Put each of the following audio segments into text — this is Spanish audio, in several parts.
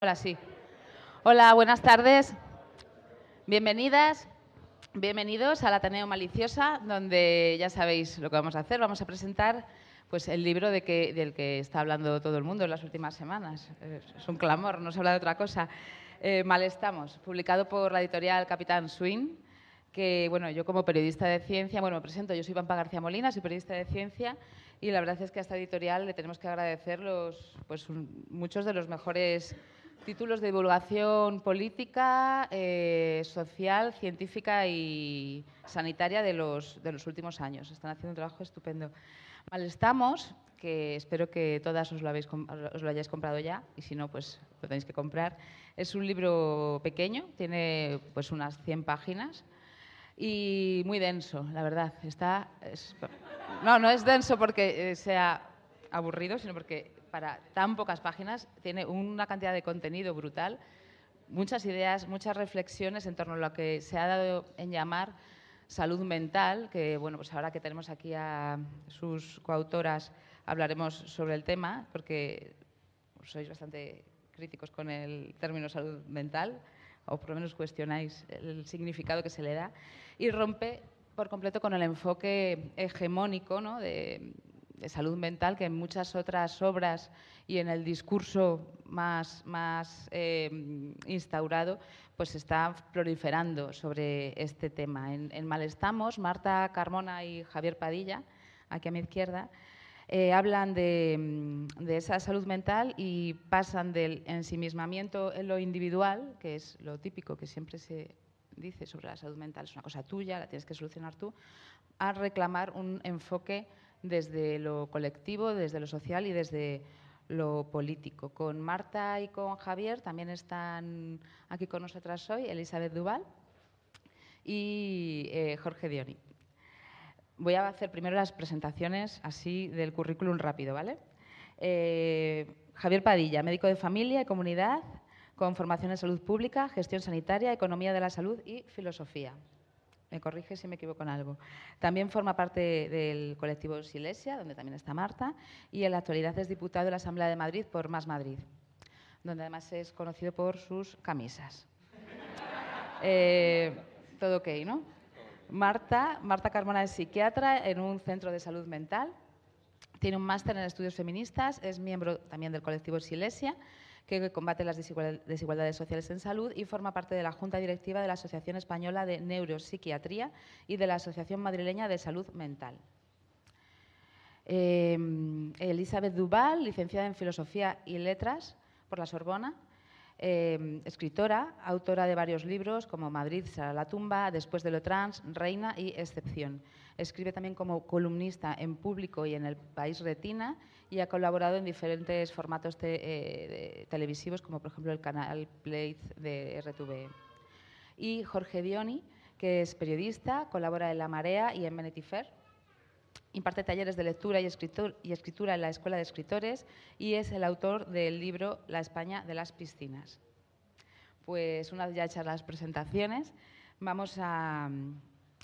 Hola, sí. Hola, buenas tardes. Bienvenidas, bienvenidos al Ateneo Maliciosa, donde ya sabéis lo que vamos a hacer. Vamos a presentar pues, el libro del que está hablando todo el mundo en las últimas semanas. Es un clamor, no se habla de otra cosa. Eh, Mal estamos, publicado por la editorial Capitán Swing, que bueno, yo como periodista de ciencia, bueno, me presento, yo soy Pampa García Molina, soy periodista de ciencia y la verdad es que a esta editorial le tenemos que agradecer los, pues, muchos de los mejores títulos de divulgación política, eh, social, científica y sanitaria de los, de los últimos años. Están haciendo un trabajo estupendo. Mal estamos, que espero que todas os lo, habéis, os lo hayáis comprado ya, y si no, pues lo tenéis que comprar. Es un libro pequeño, tiene pues unas 100 páginas y muy denso, la verdad. Está, no, no es denso porque eh, sea aburrido, sino porque para tan pocas páginas, tiene una cantidad de contenido brutal, muchas ideas, muchas reflexiones en torno a lo que se ha dado en llamar salud mental, que bueno, pues ahora que tenemos aquí a sus coautoras hablaremos sobre el tema, porque sois bastante críticos con el término salud mental, o por lo menos cuestionáis el significado que se le da, y rompe por completo con el enfoque hegemónico ¿no? de, de salud mental que en muchas otras obras y en el discurso más, más eh, instaurado, pues está proliferando sobre este tema. En, Malestamos, Marta Carmona y Javier Padilla, aquí a mi izquierda, eh, hablan de, de, esa salud mental y pasan del ensimismamiento en lo individual, que es lo típico que siempre se dice sobre la salud mental, es una cosa tuya, la tienes que solucionar tú, a reclamar un enfoque desde lo colectivo, desde lo social y desde lo político. Con Marta y con Javier también están aquí con nosotras hoy Elizabeth Duval y eh, Jorge Dioni. Voy a hacer primero las presentaciones así del currículum rápido, ¿vale? Eh, Javier Padilla, médico de familia y comunidad, con formación en salud pública, gestión sanitaria, economía de la salud y filosofía me corrige si me equivoco en algo. También forma parte del colectivo Silesia, donde también está Marta, y en la actualidad es diputado de la Asamblea de Madrid por Más Madrid, donde además es conocido por sus camisas. Eh, todo ok, ¿no? Marta, Marta Carmona es psiquiatra en un centro de salud mental, tiene un máster en estudios feministas, es miembro también del colectivo Silesia que combate las desigualdades sociales en salud y forma parte de la Junta Directiva de la Asociación Española de Neuropsiquiatría y de la Asociación Madrileña de Salud Mental. Eh, Elizabeth Duval, licenciada en Filosofía y Letras por la Sorbona, eh, escritora, autora de varios libros como Madrid será la tumba, Después de lo trans, Reina y Excepción. Escribe también como columnista en Público y en El País Retina y ha colaborado en diferentes formatos eh, televisivos, como por ejemplo el canal Play de RTV. Y Jorge Dioni, que es periodista, colabora en La Marea y en Menetifer. Imparte talleres de lectura y, escritura en la Escuela de Escritores y es el autor del libro La España de las piscinas. Pues una vez ya hechas las presentaciones, vamos a,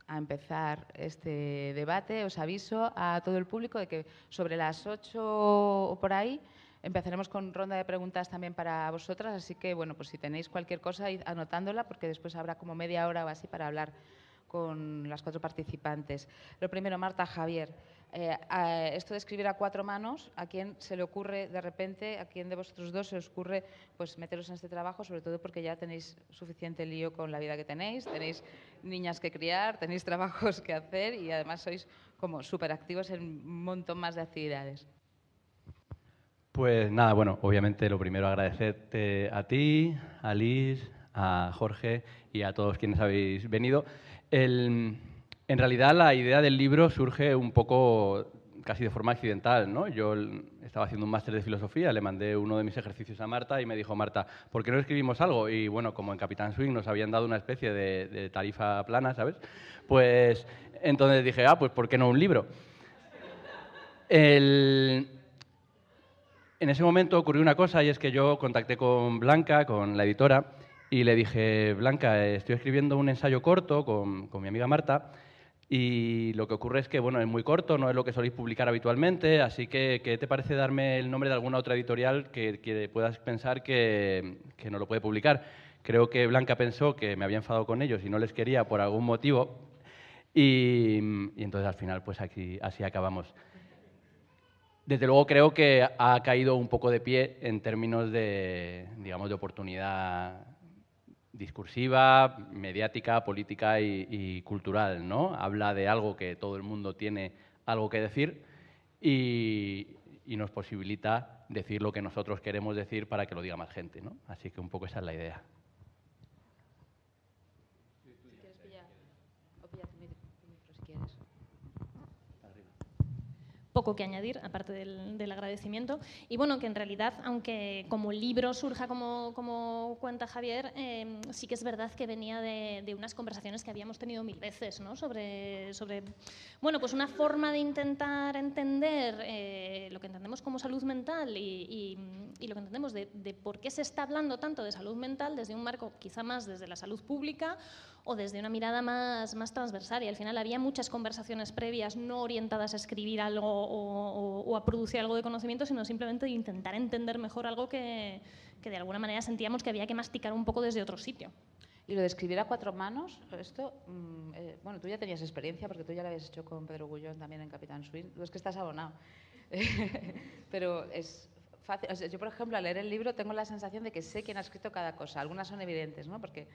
a empezar este debate. Os aviso a todo el público de que sobre las 8 o por ahí empezaremos con ronda de preguntas también para vosotras, así que bueno, pues si tenéis cualquier cosa, id anotándola porque después habrá como media hora o así para hablar con las cuatro participantes. Lo primero, Marta Javier. Eh, esto de escribir a cuatro manos, ¿a quién se le ocurre de repente, a quién de vosotros dos se os ocurre pues, meteros en este trabajo, sobre todo porque ya tenéis suficiente lío con la vida que tenéis, tenéis niñas que criar, tenéis trabajos que hacer y además sois como súper activos en un montón más de actividades? Pues nada, bueno, obviamente lo primero agradecerte a ti, a Liz, a Jorge y a todos quienes habéis venido. En realidad la idea del libro surge un poco casi de forma accidental. ¿no? Yo estaba haciendo un máster de filosofía, le mandé uno de mis ejercicios a Marta y me dijo, Marta, ¿por qué no escribimos algo? Y bueno, como en Capitán Swing nos habían dado una especie de, tarifa plana, ¿sabes? Pues entonces dije, ah, pues ¿por qué no un libro? En ese momento ocurrió una cosa y es que yo contacté con Blanca, con la editora, y le dije, Blanca, estoy escribiendo un ensayo corto con, con mi amiga Marta Y lo que ocurre es que, bueno, es muy corto, no es lo que soléis publicar habitualmente, así que, ¿qué te parece darme el nombre de alguna otra editorial que, puedas pensar que, no lo puede publicar? Creo que Blanca pensó que me había enfadado con ellos y no les quería por algún motivo, y, entonces al final, pues aquí, así acabamos. Desde luego creo que ha caído un poco de pie en términos de, digamos, de oportunidad discursiva, mediática, política y, cultural, ¿no? Habla de algo que todo el mundo tiene algo que decir y, nos posibilita decir lo que nosotros queremos decir para que lo diga más gente, ¿no? Así que un poco esa es la idea. Poco que añadir, aparte del, agradecimiento. Y bueno, que en realidad, aunque como libro surja como, como cuenta Javier, em, sí que es verdad que venía de, unas conversaciones que habíamos tenido mil veces, ¿no? Sobre, sobre bueno, pues una forma de intentar entender eh, lo que entendemos como salud mental y, y, lo que entendemos de, de por qué se está hablando tanto de salud mental desde un marco quizá más desde la salud pública o desde una mirada más, más transversal. Y al final había muchas conversaciones previas no orientadas a escribir algo o, a producir algo de conocimiento, sino simplemente de intentar entender mejor algo que, que, de alguna manera sentíamos que había que masticar un poco desde otro sitio. Y lo de escribir a cuatro manos, esto, mm, eh, bueno, tú ya tenías experiencia porque tú ya lo habías hecho con Pedro Gullón también en Capitán Swing, tú es que estás abonado. Pero es fácil, yo por ejemplo al leer el libro tengo la sensación de que sé quién ha escrito cada cosa, algunas son evidentes, ¿no? Porque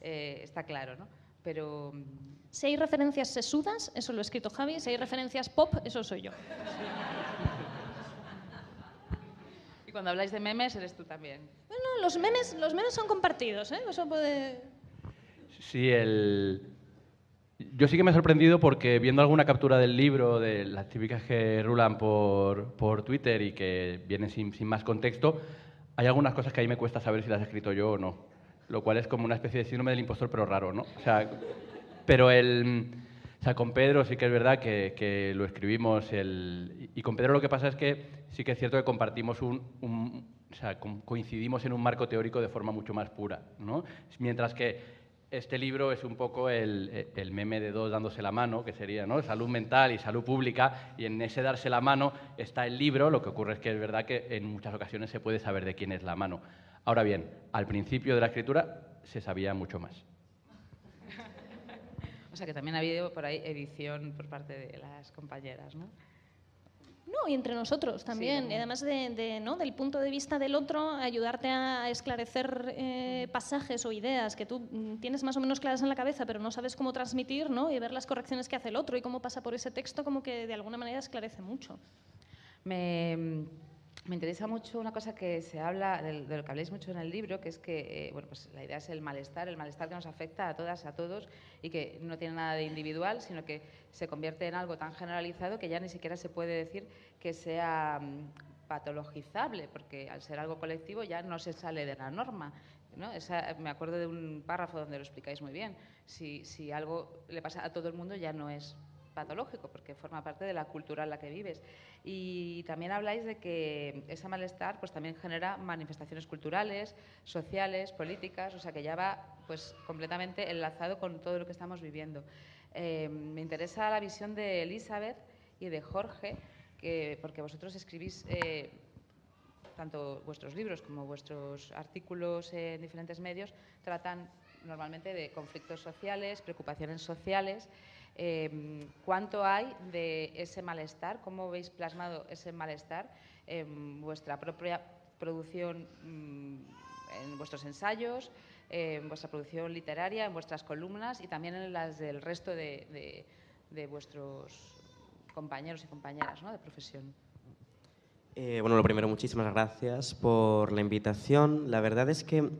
eh, está claro, ¿no? Pero... Mm, si hay referencias sesudas, eso lo ha escrito Javi, si hay referencias pop, eso soy yo. y cuando habláis de memes, eres tú también. Bueno, los memes, los memes son compartidos, ¿eh? Eso puede... Sí, el... Yo sí que me he sorprendido porque viendo alguna captura del libro, de las típicas que rulan por, por Twitter y que vienen sin, sin, más contexto, hay algunas cosas que ahí me cuesta saber si las he escrito yo o no lo cual es como una especie de síndrome del impostor, pero raro, ¿no? O sea, pero el, o sea, con Pedro sí que es verdad que, que lo escribimos, el, y con Pedro lo que pasa es que sí que es cierto que compartimos un, un o sea, coincidimos en un marco teórico de forma mucho más pura, ¿no? Mientras que este libro es un poco el, el, meme de dos dándose la mano, que sería ¿no? salud mental y salud pública, y en ese darse la mano está el libro, lo que ocurre es que es verdad que en muchas ocasiones se puede saber de quién es la mano. Ahora bien, al principio de la escritura se sabía mucho más. O sea que también ha habido por ahí edición por parte de las compañeras, ¿no? No, y entre nosotros también. y además de, ¿no? del punto de vista del otro, ayudarte a esclarecer eh, pasajes o ideas que tú mm, tienes más o menos claras en la cabeza, pero no sabes cómo transmitir, ¿no? y ver las correcciones que hace el otro y cómo pasa por ese texto, como que de alguna manera esclarece mucho. Me me interesa mucho una cosa que se habla, de, lo que habléis mucho en el libro, que es que eh, bueno, pues la idea es el malestar, el malestar que nos afecta a todas, a todos, y que no tiene nada de individual, sino que se convierte en algo tan generalizado que ya ni siquiera se puede decir que sea mm, patologizable, porque al ser algo colectivo ya no se sale de la norma. ¿no? me acuerdo de un párrafo donde lo explicáis muy bien. Si, si algo le pasa a todo el mundo ya no es patológico, porque forma parte de la cultura en la que vives. Y también habláis de que ese malestar pues, también genera manifestaciones culturales, sociales, políticas, o sea que ya va pues, completamente enlazado con todo lo que estamos viviendo. Eh, me interesa la visión de Elizabeth y de Jorge, que, porque vosotros escribís eh, tanto vuestros libros como vuestros artículos en diferentes medios, tratan normalmente de conflictos sociales, preocupaciones sociales. Em, ¿Cuánto hay de ese malestar? ¿Cómo veis plasmado ese malestar en vuestra propia producción, mm, en vuestros ensayos, en vuestra producción literaria, en vuestras columnas y también en las del resto de, vuestros compañeros y compañeras de profesión? Eh, bueno, lo primero, muchísimas gracias por la invitación. La verdad es que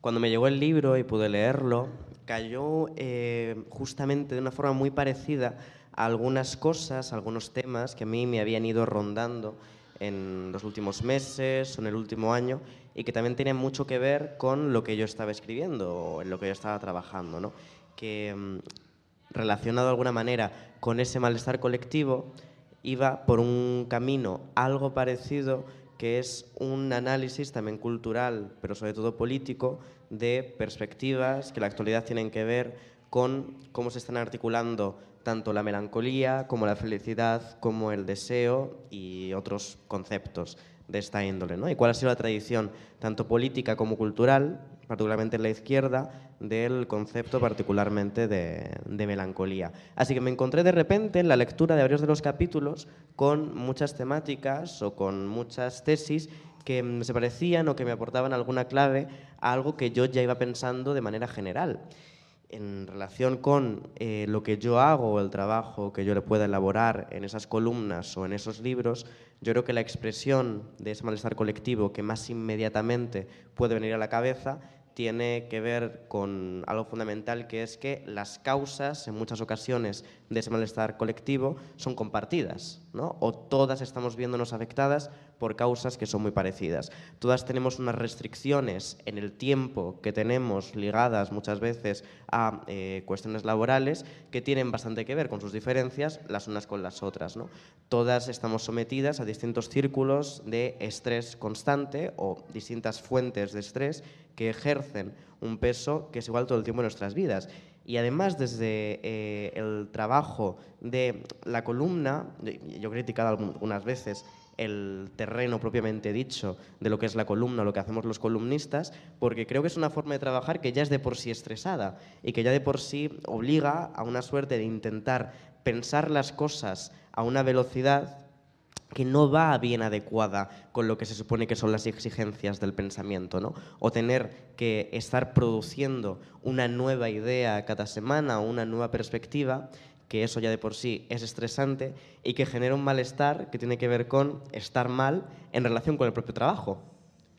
cuando me llegó el libro y pude leerlo, cayó eh, justamente de una forma muy parecida a algunas cosas, algunos temas que a mí me habían ido rondando en los últimos meses o en el último año y que también tienen mucho que ver con lo que yo estaba escribiendo o en lo que yo estaba trabajando, ¿no? que mm, relacionado de alguna manera con ese malestar colectivo iba por un camino algo parecido que es un análisis también cultural, pero sobre todo político, de perspectivas que la actualidad tienen que ver con cómo se están articulando tanto la melancolía como la felicidad, como el deseo y otros conceptos de esta índole. ¿no? Y cuál ha sido la tradición, tanto política como cultural, particularmente en la izquierda, del concepto particularmente de, melancolía. Así que me encontré de repente en la lectura de varios de los capítulos con muchas temáticas o con muchas tesis que se parecían o que me aportaban alguna clave a algo que yo ya iba pensando de manera general en relación con eh, lo que yo hago o el trabajo que yo le pueda elaborar en esas columnas o en esos libros, yo creo que la expresión de ese malestar colectivo que más inmediatamente puede venir a la cabeza tiene que ver con algo fundamental que es que las causas en muchas ocasiones de ese malestar colectivo son compartidas, ¿no? o todas estamos viéndonos afectadas por causas que son muy parecidas. Todas tenemos unas restricciones en el tiempo que tenemos ligadas muchas veces a eh, cuestiones laborales que tienen bastante que ver con sus diferencias las unas con las otras. ¿no? Todas estamos sometidas a distintos círculos de estrés constante o distintas fuentes de estrés que ejercen un peso que es igual todo el tiempo en nuestras vidas. Y además desde eh, el trabajo de la columna, yo he criticado algunas veces el terreno propiamente dicho de lo que es la columna, lo que hacemos los columnistas, porque creo que es una forma de trabajar que ya es de por sí estresada y que ya de por sí obliga a una suerte de intentar pensar las cosas a una velocidad que no va bien adecuada con lo que se supone que son las exigencias del pensamiento, ¿no? O tener que estar produciendo una nueva idea cada semana o una nueva perspectiva, que eso ya de por sí es estresante y que genera un malestar que tiene que ver con estar mal en relación con el propio trabajo.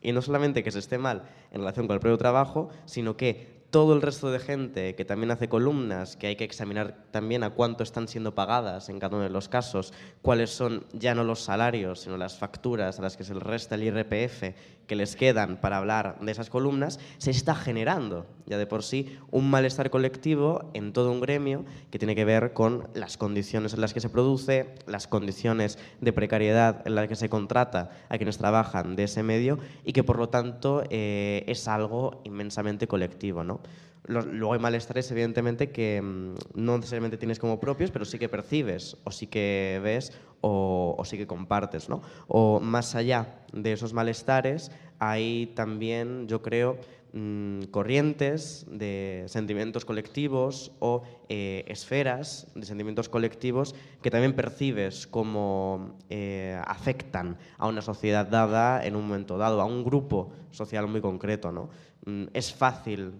Y no solamente que se esté mal en relación con el propio trabajo, sino que todo el resto de gente que también hace columnas, que hay que examinar también a cuánto están siendo pagadas en cada uno de los casos, cuáles son ya no los salarios, sino las facturas a las que se les resta el IRPF que les quedan para hablar de esas columnas, se está generando ya de por sí un malestar colectivo en todo un gremio que tiene que ver con las condiciones en las que se produce, las condiciones de precariedad en las que se contrata a quienes trabajan de ese medio y que por lo tanto eh, es algo inmensamente colectivo. ¿no? Luego hay malestares, evidentemente, que mm, no necesariamente tienes como propios, pero sí que percibes, o sí que ves, o, sí que compartes. ¿no? O más allá de esos malestares, hay también, yo creo, mm, corrientes de sentimientos colectivos o eh, esferas de sentimientos colectivos que también percibes como eh, afectan a una sociedad dada en un momento dado, a un grupo social muy concreto. ¿no? Mm, es fácil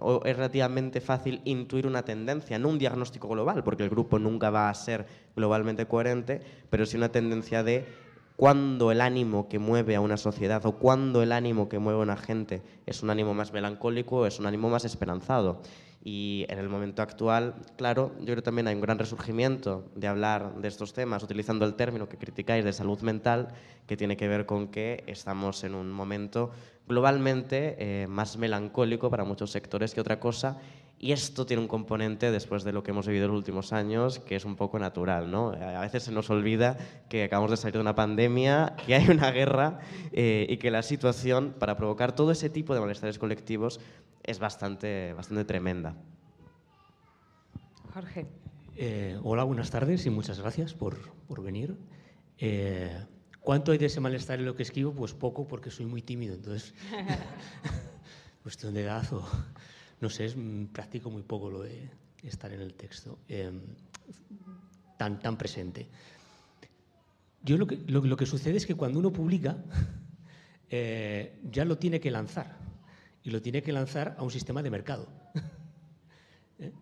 o es relativamente fácil intuir una tendencia, no un diagnóstico global, porque el grupo nunca va a ser globalmente coherente, pero sí una tendencia de cuando el ánimo que mueve a una sociedad o cuando el ánimo que mueve a una gente es un ánimo más melancólico o es un ánimo más esperanzado. Y en el momento actual, claro, yo creo que también hay un gran resurgimiento de hablar de estos temas utilizando el término que criticáis de salud mental, que tiene que ver con que estamos en un momento globalmente eh, más melancólico para muchos sectores que otra cosa. Y esto tiene un componente, después de lo que hemos vivido en los últimos años, que es un poco natural. ¿no? A veces se nos olvida que acabamos de salir de una pandemia, que hay una guerra eh, y que la situación para provocar todo ese tipo de malestares colectivos es bastante, bastante tremenda. Jorge. Eh, hola, buenas tardes y muchas gracias por, por venir. ¿Cuánto hay de ese malestar en lo que escribo? Pues poco, porque soy muy tímido, entonces, cuestión de edad o, no sé, es, mm, practico muy poco lo de estar en el texto em, tan, tan presente. Yo lo que, lo, que sucede es que cuando uno publica, eh, ya lo tiene que lanzar, y lo tiene que lanzar a un sistema de mercado. ¿Eh?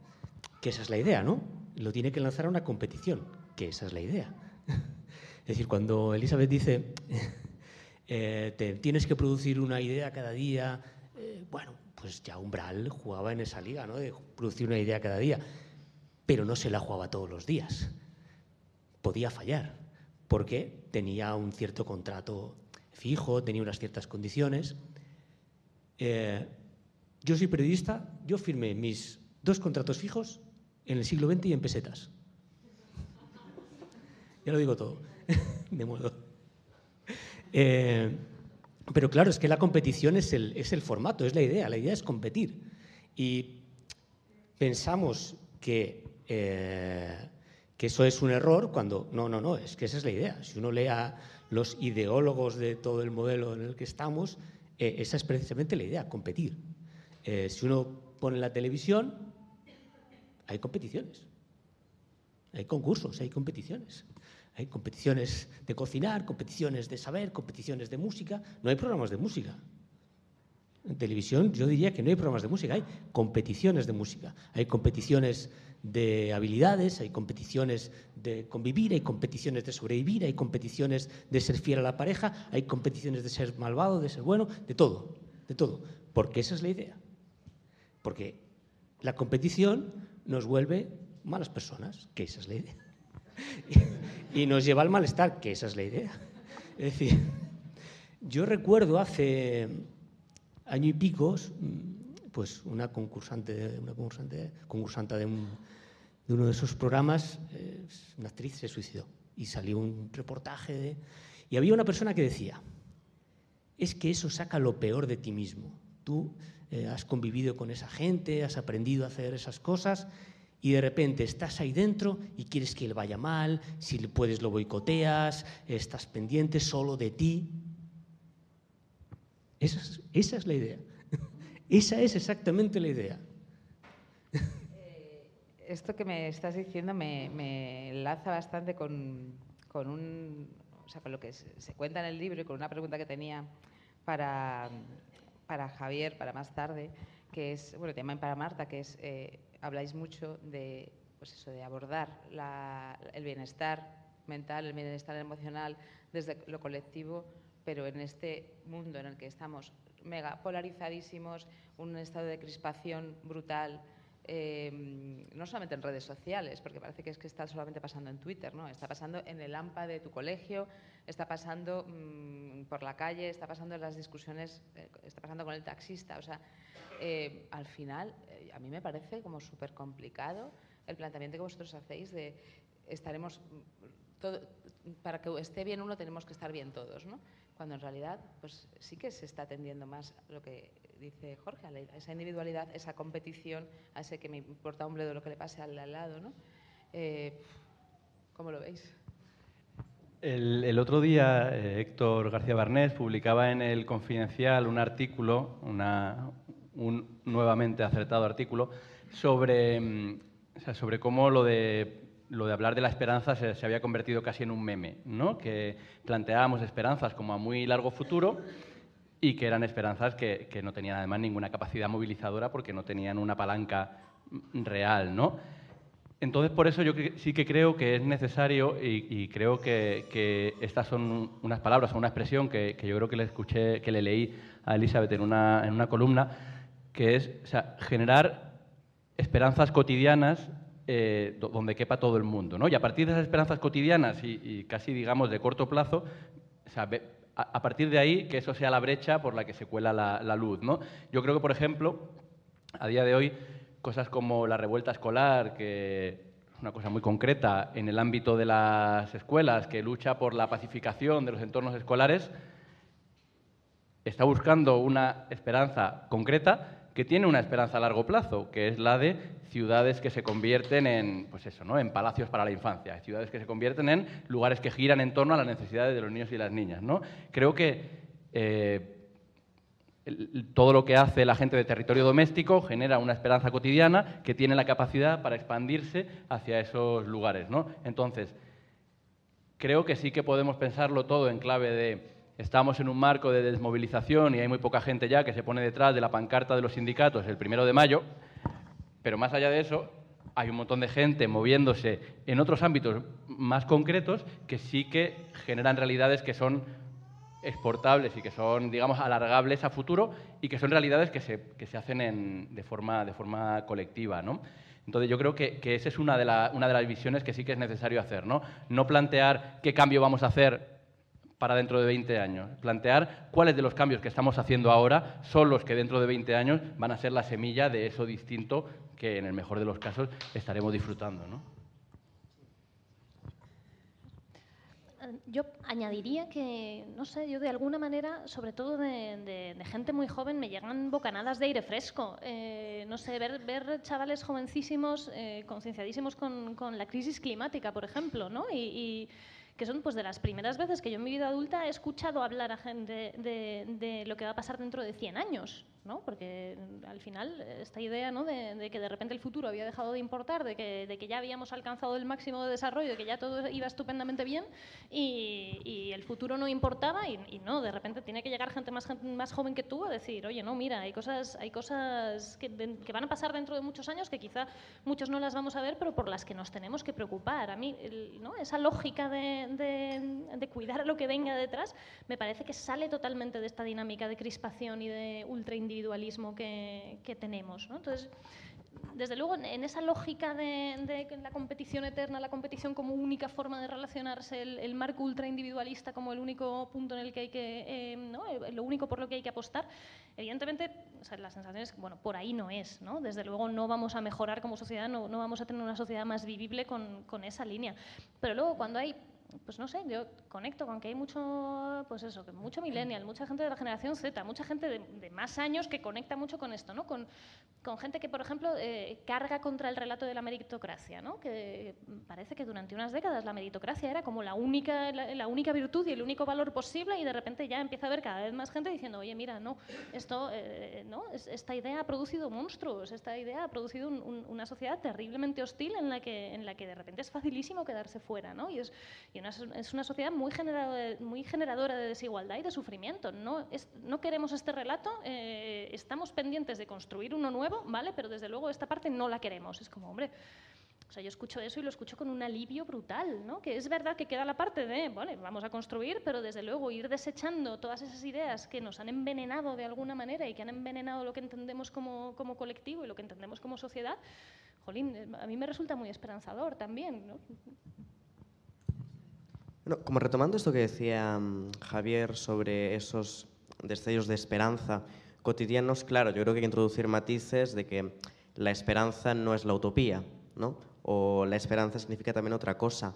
Que esa es la idea, ¿no? Lo tiene que lanzar a una competición, que esa es la idea. Es decir, cuando Elizabeth dice, eh, te, tienes que producir una idea cada día, bueno, pues ya Umbral jugaba en esa liga, ¿no? De producir una idea cada día, pero no se la jugaba todos los días. Podía fallar, porque tenía un cierto contrato fijo, tenía unas ciertas condiciones. Eh, yo soy periodista, yo firmé mis dos contratos fijos en el siglo XX y en pesetas. Ya lo digo todo. de modo. Eh, pero claro, es que la competición es el, es el formato, es la idea. La idea es competir. Y pensamos que Eh, que eso es un error cuando... No, no, no, es que esa es la idea. Si uno lea los ideólogos de todo el modelo en el que estamos, eh, esa es precisamente la idea, competir. Eh, si uno pone la televisión, hay competiciones. Hay concursos, hay competiciones. Hay competiciones de cocinar, competiciones de saber, competiciones de música. No hay programas de música. En televisión yo diría que no hay programas de música, hay competiciones de música. Hay competiciones de habilidades, hay competiciones de convivir, hay competiciones de sobrevivir, hay competiciones de ser fiel a la pareja, hay competiciones de ser malvado, de ser bueno, de todo, de todo. Porque esa es la idea. Porque la competición nos vuelve malas personas, que esa es la idea. Y nos lleva al malestar, que esa es la idea. Es decir, yo recuerdo hace año y pico, pues una concursante, una concursante, concursante de, uno de esos programas, una actriz se suicidó y salió un reportaje y había una persona que decía, es que eso saca lo peor de ti mismo. Tú eh, has convivido con esa gente, has aprendido a hacer esas cosas y de repente estás ahí dentro y quieres que él vaya mal, si puedes lo boicoteas, estás pendiente solo de ti. Esa es, esa es la idea. Esa es exactamente la idea. Eh, esto que me estás diciendo me, me enlaza bastante con, con, un, o sea, con lo que se, cuenta en el libro y con una pregunta que tenía para, para Javier, para más tarde, que es, bueno, también para Marta, que es, eh, habláis mucho de, pues eso, de abordar la, el bienestar mental, el bienestar emocional desde lo colectivo, pero en este mundo en el que estamos mega polarizadísimos, un estado de crispación brutal, eh, no solamente en redes sociales, porque parece que es que está solamente pasando en Twitter, ¿no? Está pasando en el AMPA de tu colegio, está pasando mmm, por la calle, está pasando en las discusiones, eh, está pasando con el taxista. O sea, eh, al final, eh, a mí me parece como súper complicado el planteamiento que vosotros hacéis de estaremos, todo, para que esté bien uno tenemos que estar bien todos, ¿no? Cuando en realidad, pues sí que se está atendiendo más lo que dice Jorge, esa individualidad, esa competición, a ese que me importa un bledo lo que le pase al, lado, ¿no? Eh, ¿Cómo lo veis? El, otro día eh, Héctor García Barnés publicaba en el Confidencial un artículo, una, un nuevamente acertado artículo, sobre, mm, sobre cómo lo de, lo de hablar de la esperanza se, se, había convertido casi en un meme, ¿no? que planteábamos esperanzas como a muy largo futuro y que eran esperanzas que, que no tenían además ninguna capacidad movilizadora porque no tenían una palanca real. ¿no? Entonces, por eso yo sí que creo que es necesario y, y creo que, que, estas son unas palabras o una expresión que, que, yo creo que le escuché, que le leí a Elizabeth en una, en una columna, que es o sea, generar esperanzas cotidianas eh, donde quepa todo el mundo. ¿no? Y a partir de esas esperanzas cotidianas y, y casi, digamos, de corto plazo, o sea, a, partir de ahí que eso sea la brecha por la que se cuela la, la luz. ¿no? Yo creo que, por ejemplo, a día de hoy cosas como la revuelta escolar, que es una cosa muy concreta en el ámbito de las escuelas, que lucha por la pacificación de los entornos escolares, está buscando una esperanza concreta que tiene una esperanza a largo plazo, que es la de ciudades que se convierten en, pues eso, ¿no? en palacios para la infancia, ciudades que se convierten en lugares que giran en torno a las necesidades de los niños y las niñas. ¿no? Creo que eh, todo lo que hace la gente de territorio doméstico genera una esperanza cotidiana que tiene la capacidad para expandirse hacia esos lugares. ¿no? Entonces, creo que sí que podemos pensarlo todo en clave de estamos en un marco de desmovilización y hay muy poca gente ya que se pone detrás de la pancarta de los sindicatos el primero de mayo, pero más allá de eso, hay un montón de gente moviéndose en otros ámbitos más concretos que sí que generan realidades que son exportables y que son, digamos, alargables a futuro y que son realidades que se, que se hacen en, de, forma, de forma colectiva, ¿no? Entonces yo creo que, que esa es una de, una de, las visiones que sí que es necesario hacer, ¿no? No plantear qué cambio vamos a hacer para dentro de 20 años, plantear cuáles de los cambios que estamos haciendo ahora son los que dentro de 20 años van a ser la semilla de eso distinto que en el mejor de los casos estaremos disfrutando, ¿no? yo añadiría que, no sé, yo de alguna manera, sobre todo de, gente muy joven, me llegan bocanadas de aire fresco. Eh, no sé, ver, ver chavales jovencísimos, eh, concienciadísimos con, con, la crisis climática, por ejemplo, ¿no? y que son pues, de las primeras veces que yo en mi vida adulta he escuchado hablar a gente de, lo que va a pasar dentro de 100 años, ¿no? porque al final esta idea ¿no? de, que de repente el futuro había dejado de importar, de que, de que ya habíamos alcanzado el máximo de desarrollo, de que ya todo iba estupendamente bien y, el futuro no importaba y, no, de repente tiene que llegar gente más, más joven que tú a decir, oye, no, mira, hay cosas, hay cosas que, que van a pasar dentro de muchos años que quizá muchos no las vamos a ver, pero por las que nos tenemos que preocupar. A mí, ¿no? esa lógica de de, cuidar lo que venga detrás, me parece que sale totalmente de esta dinámica de crispación y de ultraindividualismo que, que tenemos. ¿no? Entonces, desde luego, en esa lógica de, la competición eterna, la competición como única forma de relacionarse, el, marco ultraindividualista como el único punto en el que hay que, eh, ¿no? lo único por lo que hay que apostar, evidentemente, o la sensación es bueno, por ahí no es, ¿no? Desde luego no vamos a mejorar como sociedad, no, no vamos a tener una sociedad más vivible con, con esa línea. Pero luego, cuando hay pues no sé, yo conecto con que hay mucho, pues eso, mucho millennial, mucha gente de la generación Z, mucha gente de, más años que conecta mucho con esto, ¿no? Con, con gente que, por ejemplo, eh, carga contra el relato de la meritocracia, ¿no? Que parece que durante unas décadas la meritocracia era como la única, la, única virtud y el único valor posible y de repente ya empieza a haber cada vez más gente diciendo, oye, mira, no, esto, eh, no, esta idea ha producido monstruos, esta idea ha producido una sociedad terriblemente hostil en la que, en la que de repente es facilísimo quedarse fuera, ¿no? Y es, es una sociedad muy, muy generadora de desigualdad y de sufrimiento. No, no queremos este relato, eh, estamos pendientes de construir uno nuevo, ¿vale? Pero desde luego esta parte no la queremos. Es como, hombre, o sea, yo escucho eso y lo escucho con un alivio brutal, ¿no? Que es verdad que queda la parte de, bueno, vamos a construir, pero desde luego ir desechando todas esas ideas que nos han envenenado de alguna manera y que han envenenado lo que entendemos como, como colectivo y lo que entendemos como sociedad, jolín, a mí me resulta muy esperanzador también, ¿no? Como retomando esto que decía mm, Javier sobre esos destellos de esperanza cotidianos, claro, yo creo que hay que introducir matices de que la esperanza no es la utopía, ¿no? O la esperanza significa también otra cosa.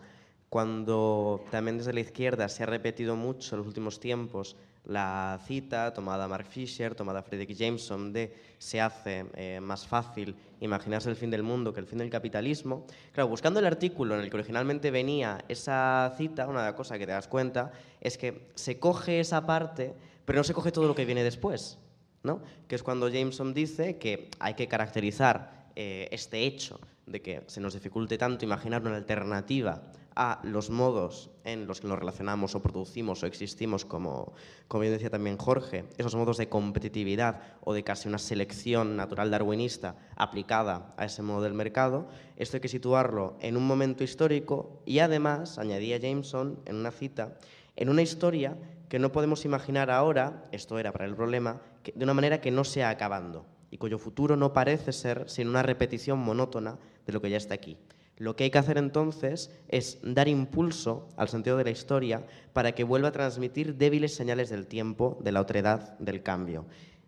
Cuando también desde la izquierda se ha repetido mucho en los últimos tiempos la cita tomada Mark Fisher, tomada Frederick Jameson, de se hace eh, más fácil imaginarse el fin del mundo que el fin del capitalismo. Claro, buscando el artículo en el que originalmente venía esa cita, una cosa que te das cuenta es que se coge esa parte, pero no se coge todo lo que viene después, ¿no? Que es cuando Jameson dice que hay que caracterizar eh, este hecho de que se nos dificulte tanto imaginar una alternativa a los modos en los que nos relacionamos o producimos o existimos, como, como bien decía también Jorge, esos modos de competitividad o de casi una selección natural darwinista aplicada a ese modo del mercado, esto hay que situarlo en un momento histórico y además, añadía Jameson en una cita, en una historia que no podemos imaginar ahora, esto era para el problema, de una manera que no sea acabando y cuyo futuro no parece ser sino una repetición monótona de lo que ya está aquí. Lo que hay que hacer entonces es dar impulso al sentido de la historia para que vuelva a transmitir débiles señales del tiempo, de la otredad, del cambio.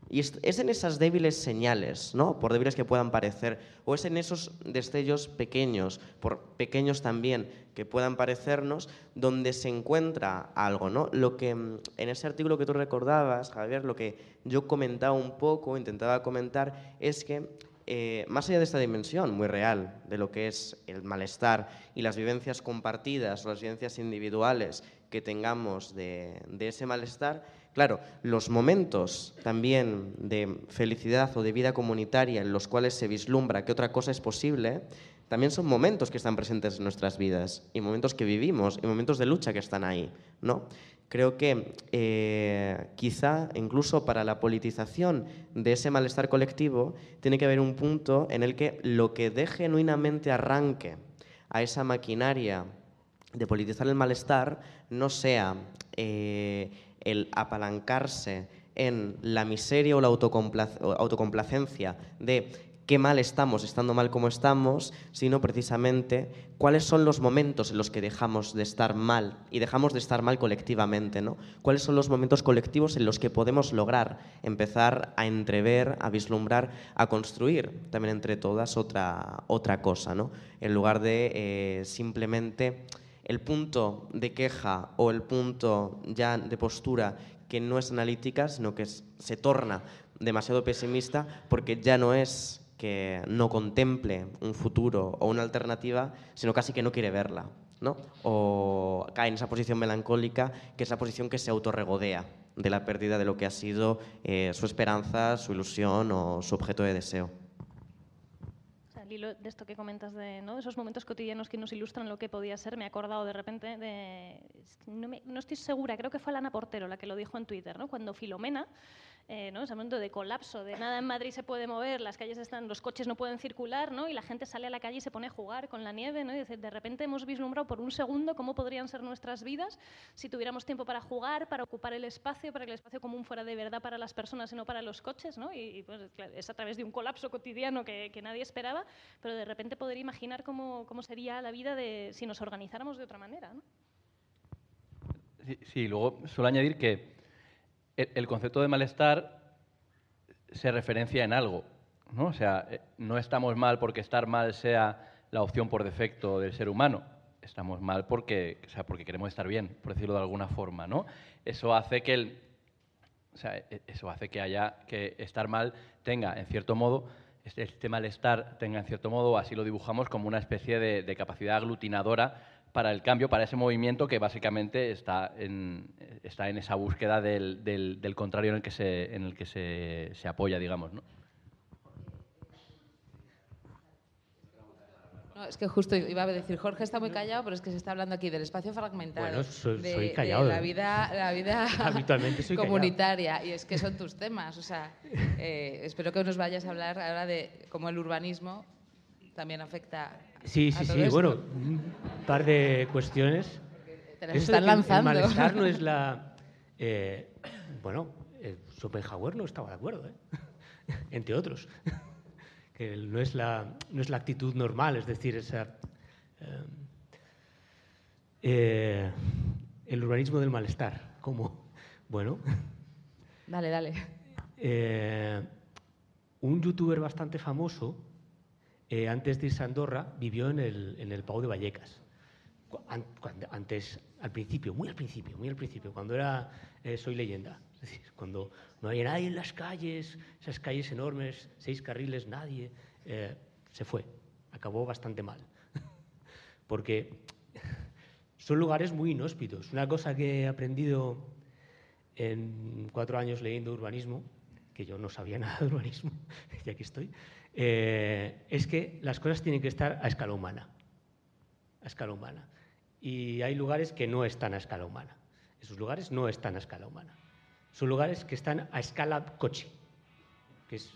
Y es en esas débiles señales, ¿no? por débiles que puedan parecer, o es en esos destellos pequeños, por pequeños también que puedan parecernos, donde se encuentra algo. ¿no? Lo que en ese artículo que tú recordabas, Javier, lo que yo comentaba un poco, intentaba comentar, es que eh, más allá de esta dimensión muy real de lo que es el malestar y las vivencias compartidas o las vivencias individuales que tengamos de, ese malestar, claro, los momentos también de felicidad o de vida comunitaria en los cuales se vislumbra que otra cosa es posible, también son momentos que están presentes en nuestras vidas y momentos que vivimos y momentos de lucha que están ahí, ¿no? Creo que eh, quizá incluso para la politización de ese malestar colectivo tiene que haber un punto en el que lo que dé genuinamente arranque a esa maquinaria de politizar el malestar no sea eh, el apalancarse en la miseria o la autocomplacencia de qué mal estamos estando mal como estamos, sino precisamente cuáles son los momentos en los que dejamos de estar mal y dejamos de estar mal colectivamente, ¿no? Cuáles son los momentos colectivos en los que podemos lograr empezar a entrever, a vislumbrar, a construir también entre todas otra, otra cosa, ¿no? En lugar de eh, simplemente el punto de queja o el punto ya de postura que no es analítica, sino que se torna demasiado pesimista porque ya no es que no contemple un futuro o una alternativa, sino casi que no quiere verla, ¿no? O cae en esa posición melancólica, que es la posición que se autorregodea de la pérdida de lo que ha sido eh, su esperanza, su ilusión o su objeto de deseo de esto que comentas de, esos momentos cotidianos que nos ilustran lo que podía ser, me he acordado de repente de... No, no, estoy segura, creo que fue Lana Portero la que lo dijo en Twitter, ¿no? cuando Filomena eh, ¿no? ese momento de colapso, de nada en Madrid se puede mover, las calles están, los coches no pueden circular, ¿no? y la gente sale a la calle y se pone a jugar con la nieve, ¿no? y de repente hemos vislumbrado por un segundo cómo podrían ser nuestras vidas si tuviéramos tiempo para jugar, para ocupar el espacio, para que el espacio común fuera de verdad para las personas y no para los coches, ¿no? y, pues, es a través de un colapso cotidiano que, que, nadie esperaba, pero de repente poder imaginar cómo, cómo sería la vida de, si nos organizáramos de otra manera. ¿no? Sí, sí, luego suelo añadir que el concepto de malestar se referencia en algo. ¿no? O sea, eh, no estamos mal porque estar mal sea la opción por defecto del ser humano. Estamos mal porque, o sea, porque queremos estar bien, por decirlo de alguna forma. ¿no? Eso hace que el, o sea, e, eso hace que haya que estar mal tenga, en cierto modo, este, este malestar tenga, en cierto modo, así lo dibujamos como una especie de capacidad aglutinadora para el cambio, para ese movimiento que básicamente está en, está en esa búsqueda del, del, contrario en el que se, en el que se, se apoya, digamos. ¿no? No, es que justo iba a decir, Jorge está muy callado, pero es que se está hablando aquí del espacio fragmentado. Bueno, soy, callado. De la vida, la vida Habitualmente soy comunitaria. Y es que son tus temas. O sea, eh, espero que nos vayas a hablar ahora de cómo el urbanismo también afecta Sí, sí, sí. Bueno, un par de cuestiones. Te están lanzando. El malestar no es la. Eh, bueno, eh, Schopenhauer no estaba de acuerdo, ¿eh? entre otros. que no es, la, no es la actitud normal, es decir, esa. Eh, el urbanismo del malestar, como. Bueno. Dale, dale. un youtuber bastante famoso eh, antes de irse a Andorra, vivió en el, en el Pau de Vallecas. Antes, al principio, muy al principio, muy al principio, cuando era eh, Soy Leyenda. Es decir, cuando no había nadie en las calles, esas calles enormes, seis carriles, nadie, eh, se fue. Acabó bastante mal. Porque son lugares muy inhóspitos. Una cosa que he aprendido en cuatro años leyendo urbanismo, que yo no sabía nada de urbanismo, y aquí estoy, eh, es que las cosas tienen que estar a escala humana. A escala humana. Y hay lugares que no están a escala humana. Esos lugares no están a escala humana. Son lugares que están a escala coche, que es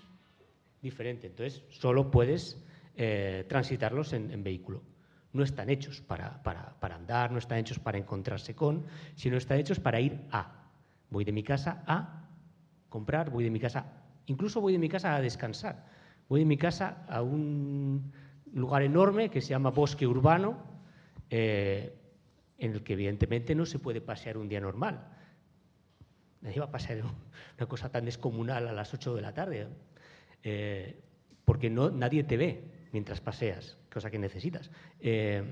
diferente. Entonces, solo puedes eh, transitarlos en, vehículo. No están hechos para, para, andar, no están hechos para encontrarse con, sino están hechos para ir a. Voy de mi casa a comprar, voy de mi casa, incluso voy de mi casa a descansar Voy de mi casa a un lugar enorme que se llama Bosque Urbano, eh, en el que evidentemente no se puede pasear un día normal. Nadie va a pasear una cosa tan descomunal a las 8 de la tarde, eh, porque no, nadie te ve mientras paseas, cosa que necesitas. Eh,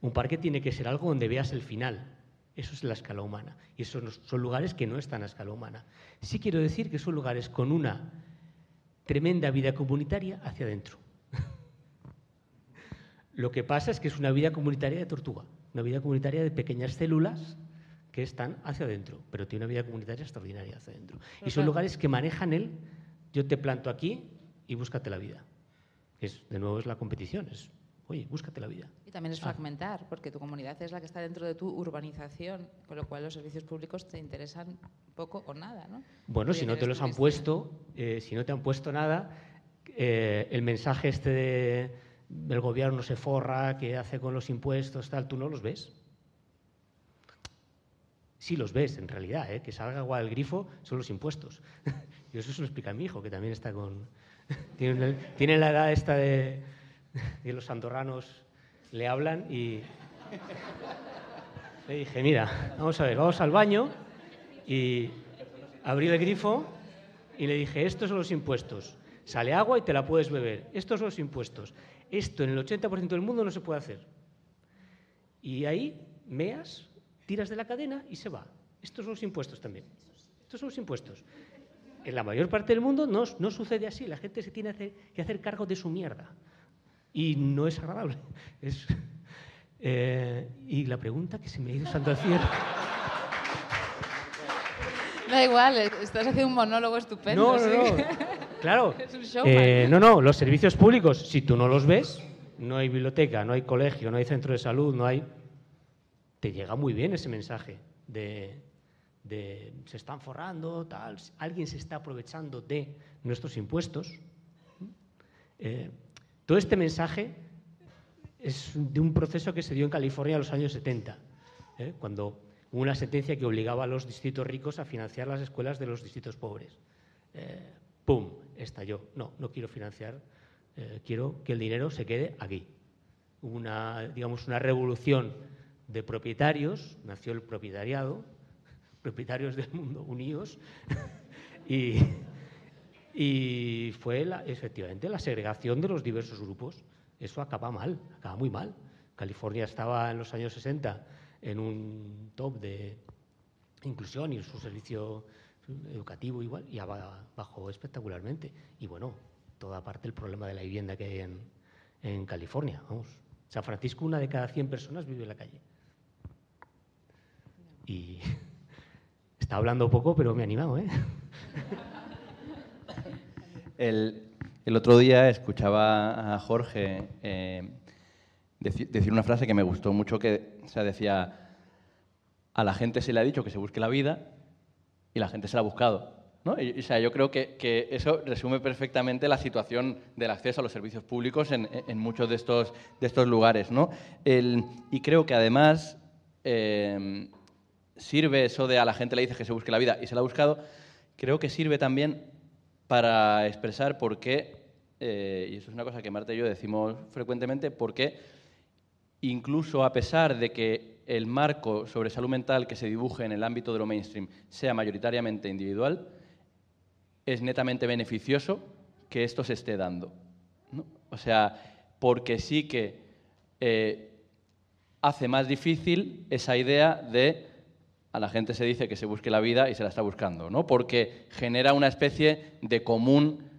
un parque tiene que ser algo donde veas el final. Eso es la escala humana. Y esos son lugares que no están a escala humana. Sí quiero decir que son lugares con una tremenda vida comunitaria hacia adentro. Lo que pasa es que es una vida comunitaria de tortuga, una vida comunitaria de pequeñas células que están hacia adentro, pero tiene una vida comunitaria extraordinaria hacia adentro. Y son lugares que manejan el yo te planto aquí y búscate la vida. Es, de nuevo es la competición, es oye, búscate la vida. Y también es fragmentar, porque tu comunidad es la que está dentro de tu urbanización, con lo cual los servicios públicos te interesan poco o nada, ¿no? Bueno, si no te los han puesto, eh, si no te han puesto nada, eh, el mensaje este del gobierno se forra, que hace con los impuestos, tal, tú no los ves. Sí los ves, en realidad, ¿eh? que salga agua del grifo son los impuestos. y eso se lo explica mi hijo, que también está con... tiene, la edad esta de y los andorranos le hablan y le dije, mira, vamos a ver, vamos al baño y abrí el grifo y le dije, estos son los impuestos. Sale agua y te la puedes beber. Estos son los impuestos. Esto en el 80% del mundo no se puede hacer. Y ahí meas, tiras de la cadena y se va. Estos son los impuestos también. Estos son los impuestos. En la mayor parte del mundo no, no sucede así. La gente se tiene que hacer cargo de su mierda. Y no es agradable. Es, eh, y la pregunta que se me ha ido santo al cielo. Da igual, estás haciendo un monólogo estupendo. No, no, no. Claro. Eh, no, no, los servicios públicos, si tú no los ves, no hay biblioteca, no hay colegio, no hay centro de salud, no hay... Te llega muy bien ese mensaje de, se están forrando, tal, alguien se está aprovechando de nuestros impuestos. Eh, todo este mensaje es de un proceso que se dio en California en los años 70, ¿eh? cuando hubo una sentencia que obligaba a los distritos ricos a financiar las escuelas de los distritos pobres. Eh, ¡Pum! Estalló. No, no quiero financiar, eh, quiero que el dinero se quede aquí. Una, digamos, una revolución de propietarios, nació el propietariado, propietarios del mundo unidos, y, y fue efectivamente la segregación de los diversos grupos. Eso acaba mal, acaba muy mal. California estaba en los años 60 en un top de inclusión y su servicio educativo igual, y bajó espectacularmente. Y bueno, toda parte el problema de la vivienda que hay en, en California. Vamos. San Francisco, una de cada 100 personas vive en la calle. Y está hablando poco, pero me ha animado, ¿eh? El, el otro día escuchaba a Jorge eh, decir una frase que me gustó mucho, que o decía, a la gente se le ha dicho que se busque la vida y la gente se la ha buscado. ¿no? o sea, yo creo que, que, eso resume perfectamente la situación del acceso a los servicios públicos en, en muchos de estos, de estos lugares. ¿no? El, y creo que además eh, sirve eso de a la gente le dices que se busque la vida y se la ha buscado, creo que sirve también para expresar por qué, eh, y eso es una cosa que Marta y yo decimos frecuentemente, por qué incluso a pesar de que el marco sobre salud mental que se dibuje en el ámbito de lo mainstream sea mayoritariamente individual, es netamente beneficioso que esto se esté dando. O sea, porque sí que eh, hace más difícil esa idea de a la gente se dice que se busque la vida y se la está buscando, ¿no? Porque genera una especie de común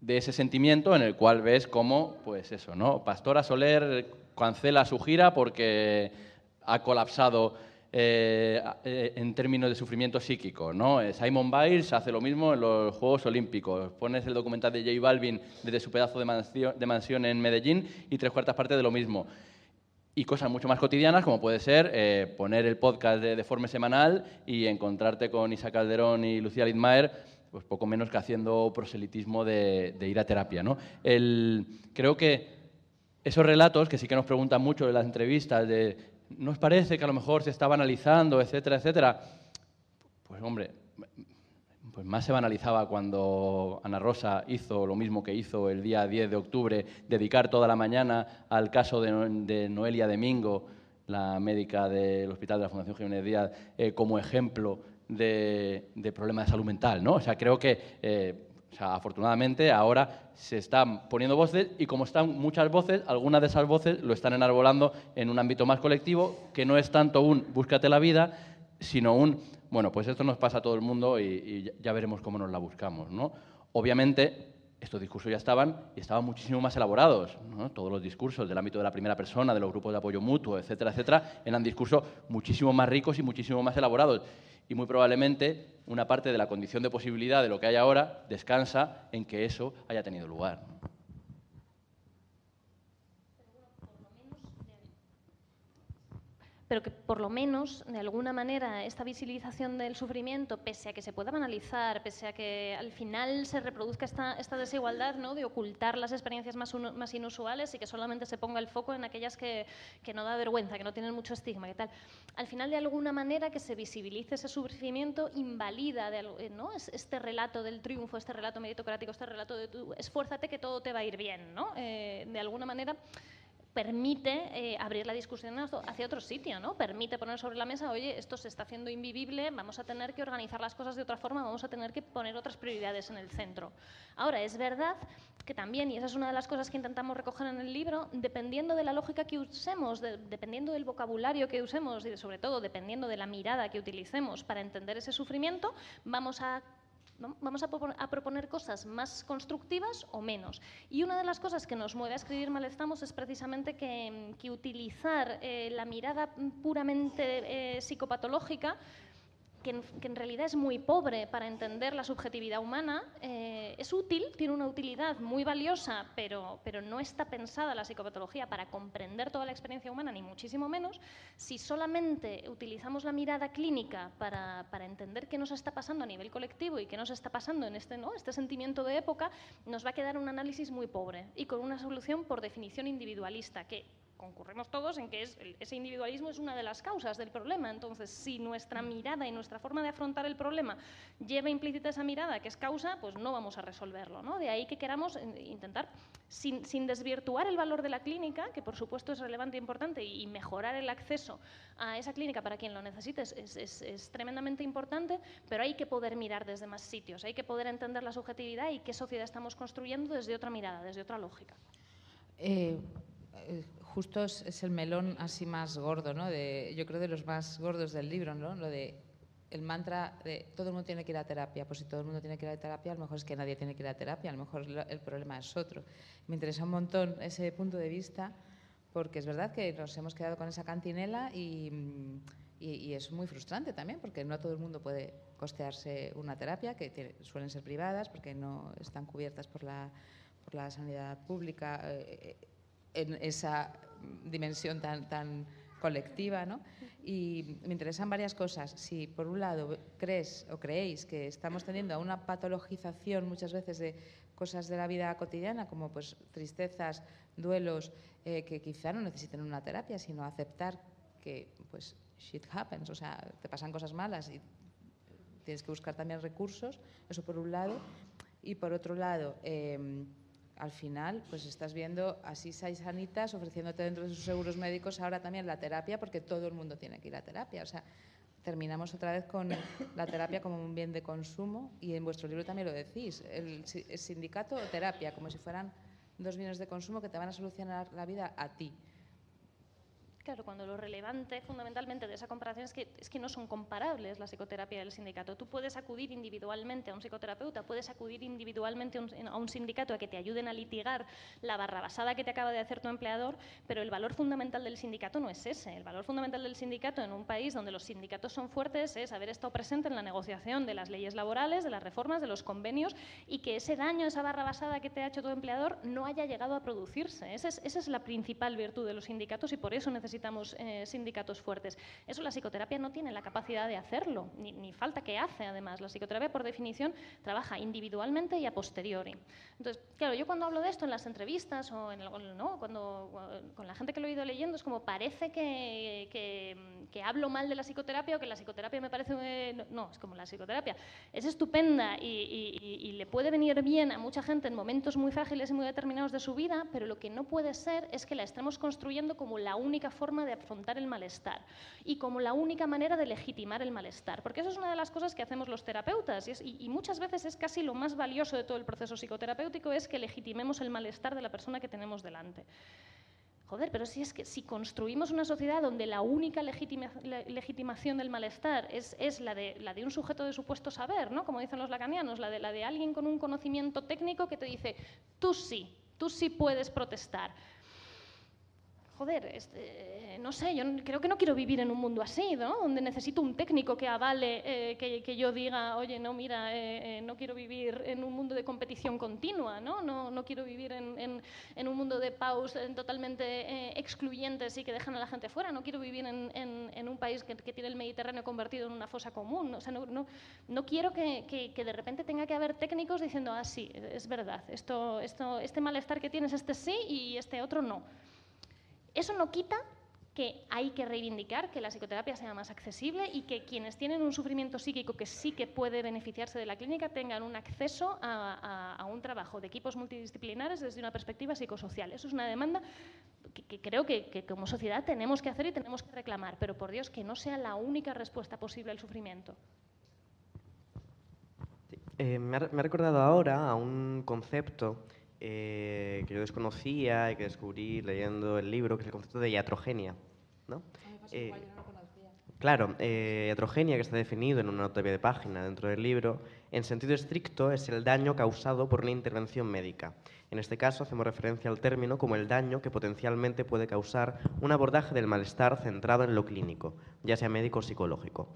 de ese sentimiento en el cual ves cómo, pues eso, ¿no? Pastora Soler cancela su gira porque ha colapsado eh, eh, en términos de sufrimiento psíquico, ¿no? Eh, Simon Biles hace lo mismo en los Juegos Olímpicos. Pones el documental de J Balvin desde su pedazo de mansión, de mansión en Medellín y tres cuartas partes de lo mismo y cosas mucho más cotidianas, como puede ser eh, poner el podcast de, forma semanal y encontrarte con Isa Calderón y Lucía Lidmaer, pues poco menos que haciendo proselitismo de, ir a terapia. ¿no? El, creo que esos relatos, que sí que nos preguntan mucho en las entrevistas, de ¿nos parece que a lo mejor se estaba analizando, etcétera, etcétera? Pues hombre, pues más se banalizaba cuando Ana Rosa hizo lo mismo que hizo el día 10 de octubre, dedicar toda la mañana al caso de, Noelia Domingo, la médica del Hospital de la Fundación Jiménez Díaz, eh, como ejemplo de, problemas de salud mental. ¿no? O sea, creo que, eh, afortunadamente, ahora se están poniendo voces y como están muchas voces, algunas de esas voces lo están enarbolando en un ámbito más colectivo, que no es tanto un búscate la vida, sino un bueno, pues esto nos pasa a todo el mundo y, ya veremos cómo nos la buscamos. ¿no? Obviamente, estos discursos ya estaban y estaban muchísimo más elaborados. Todos los discursos del ámbito de la primera persona, de los grupos de apoyo mutuo, etcétera, etcétera, eran discursos muchísimo más ricos y muchísimo más elaborados. Y muy probablemente una parte de la condición de posibilidad de lo que hay ahora descansa en que eso haya tenido lugar. Pero que por lo menos, de alguna manera, esta visibilización del sufrimiento, pese a que se pueda banalizar, pese a que al final se reproduzca esta, esta desigualdad ¿no? de ocultar las experiencias más, más, inusuales y que solamente se ponga el foco en aquellas que, que, no da vergüenza, que no tienen mucho estigma, y tal. Al final, de alguna manera, que se visibilice ese sufrimiento invalida de, ¿no? este relato del triunfo, este relato meritocrático, este relato de tú, esfuérzate que todo te va a ir bien. ¿no? Eh, de alguna manera permite eh, abrir la discusión hacia otro sitio, ¿no? Permite poner sobre la mesa, oye, esto se está haciendo invivible, vamos a tener que organizar las cosas de otra forma, vamos a tener que poner otras prioridades en el centro. Ahora, es verdad que también, y esa es una de las cosas que intentamos recoger en el libro, dependiendo de la lógica que usemos, dependiendo del vocabulario que usemos y sobre todo dependiendo de la mirada que utilicemos para entender ese sufrimiento, vamos a Vamos a, proponer cosas más constructivas o menos. Y una de las cosas que nos mueve a escribir Malestamos es precisamente que, utilizar eh, la mirada puramente eh, psicopatológica que en, realidad es muy pobre para entender la subjetividad humana, eh, es útil, tiene una utilidad muy valiosa, pero, pero no está pensada la psicopatología para comprender toda la experiencia humana, ni muchísimo menos. Si solamente utilizamos la mirada clínica para, para entender qué nos está pasando a nivel colectivo y qué nos está pasando en este, ¿no? este sentimiento de época, nos va a quedar un análisis muy pobre y con una solución por definición individualista, que concurrimos todos en que ese individualismo es una de las causas del problema. Entonces, si nuestra mirada y nuestra forma de afrontar el problema lleva implícita esa mirada que es causa, pues no vamos a resolverlo. ¿no? De ahí que queramos eh, intentar, sin, desvirtuar el valor de la clínica, que por supuesto es relevante e importante, y mejorar el acceso a esa clínica para quien lo necesite es, tremendamente importante, pero hay que poder mirar desde más sitios, hay que poder entender la subjetividad y qué sociedad estamos construyendo desde otra mirada, desde otra lógica. Eh, eh, justo es, el melón así más gordo, ¿no? De, yo creo de los más gordos del libro, ¿no? Lo de el mantra de todo el mundo tiene que ir a terapia. Pues si todo el mundo tiene que ir a terapia, a lo mejor es que nadie tiene que ir a terapia, a lo mejor el problema es otro. Me interesa un montón ese punto de vista porque es verdad que nos hemos quedado con esa cantinela y, es muy frustrante también porque no todo el mundo puede costearse una terapia, que suelen ser privadas porque no están cubiertas por la, por la sanidad pública. Eh, en esa dimensión tan, tan colectiva. ¿no? Y me interesan varias cosas. Si por un lado crees o creéis que estamos teniendo una patologización muchas veces de cosas de la vida cotidiana, como pues tristezas, duelos, eh, que quizá no necesiten una terapia, sino aceptar que pues shit happens, o sea, te pasan cosas malas y tienes que buscar también recursos, eso por un lado. Y por otro lado, em, al final, pues estás viendo así seis sanitas ofreciéndote dentro de sus seguros médicos ahora también la terapia, porque todo el mundo tiene que ir a terapia. O sea, terminamos otra vez con la terapia como un bien de consumo y en vuestro libro también lo decís, el, el sindicato o terapia, como si fueran dos bienes de consumo que te van a solucionar la vida a ti. Claro, cuando lo relevante fundamentalmente de esa comparación es que, es que no son comparables la psicoterapia y el sindicato. Tú puedes acudir individualmente a un psicoterapeuta, puedes acudir individualmente a un sindicato a que te ayuden a litigar la barrabasada que te acaba de hacer tu empleador, pero el valor fundamental del sindicato no es ese. El valor fundamental del sindicato en un país donde los sindicatos son fuertes es haber estado presente en la negociación de las leyes laborales, de las reformas, de los convenios y que ese daño, esa barrabasada que te ha hecho tu empleador no haya llegado a producirse. Esa es, esa es la principal virtud de los sindicatos y por eso necesitamos necesitamos eh, sindicatos fuertes. Eso la psicoterapia no tiene la capacidad de hacerlo, ni, falta que hace además. La psicoterapia, por definición, trabaja individualmente y a posteriori. Entonces, claro, yo cuando hablo de esto en las entrevistas o en el, ¿no? cuando, con la gente que lo he ido leyendo, es como parece que, que, hablo mal de la psicoterapia o que la psicoterapia me parece... Eh, no, es como la psicoterapia. Es estupenda y, y le puede venir bien a mucha gente en momentos muy frágiles y muy determinados de su vida, pero lo que no puede ser es que la estemos construyendo como la única forma de afrontar el malestar y como la única manera de legitimar el malestar. Porque eso es una de las cosas que hacemos los terapeutas y, muchas veces es casi lo más valioso de todo el proceso psicoterapéutico es que legitimemos el malestar de la persona que tenemos delante. Joder, pero si es que si construimos una sociedad donde la única legitimación del malestar es, la, de, la, de, un sujeto de supuesto saber, ¿no? como dicen los lacanianos, la de, la de alguien con un conocimiento técnico que te dice, tú sí, tú sí puedes protestar joder, este, no sé, yo creo que no quiero vivir en un mundo así, ¿no? Donde necesito un técnico que avale, eh, que, yo diga, oye, no, mira, eh, eh, no quiero vivir en un mundo de competición continua, ¿no? No, no quiero vivir en, un mundo de paus totalmente excluyentes y que dejan a la gente fuera, no quiero vivir en, un país que, tiene el Mediterráneo convertido en una fosa común, o sea, no, no, quiero que, de repente tenga que haber técnicos diciendo, ah, sí, es verdad, esto, esto, este malestar que tienes, este sí y este otro no. Eso no quita que hay que reivindicar que la psicoterapia sea más accesible y que quienes tienen un sufrimiento psíquico que sí que puede beneficiarse de la clínica tengan un acceso a, un trabajo de equipos multidisciplinares desde una perspectiva psicosocial. Eso es una demanda que, creo que, como sociedad tenemos que hacer y tenemos que reclamar, pero por Dios que no sea la única respuesta posible al sufrimiento. Eh, me, ha, recordado ahora a un concepto eh, que yo desconocía y que descubrí leyendo el libro, que es el concepto de iatrogenia. ¿no? Eh, claro, eh, iatrogenia, que está definido en una nota de página dentro del libro, en sentido estricto es el daño causado por una intervención médica. En este caso hacemos referencia al término como el daño que potencialmente puede causar un abordaje del malestar centrado en lo clínico, ya sea médico o psicológico.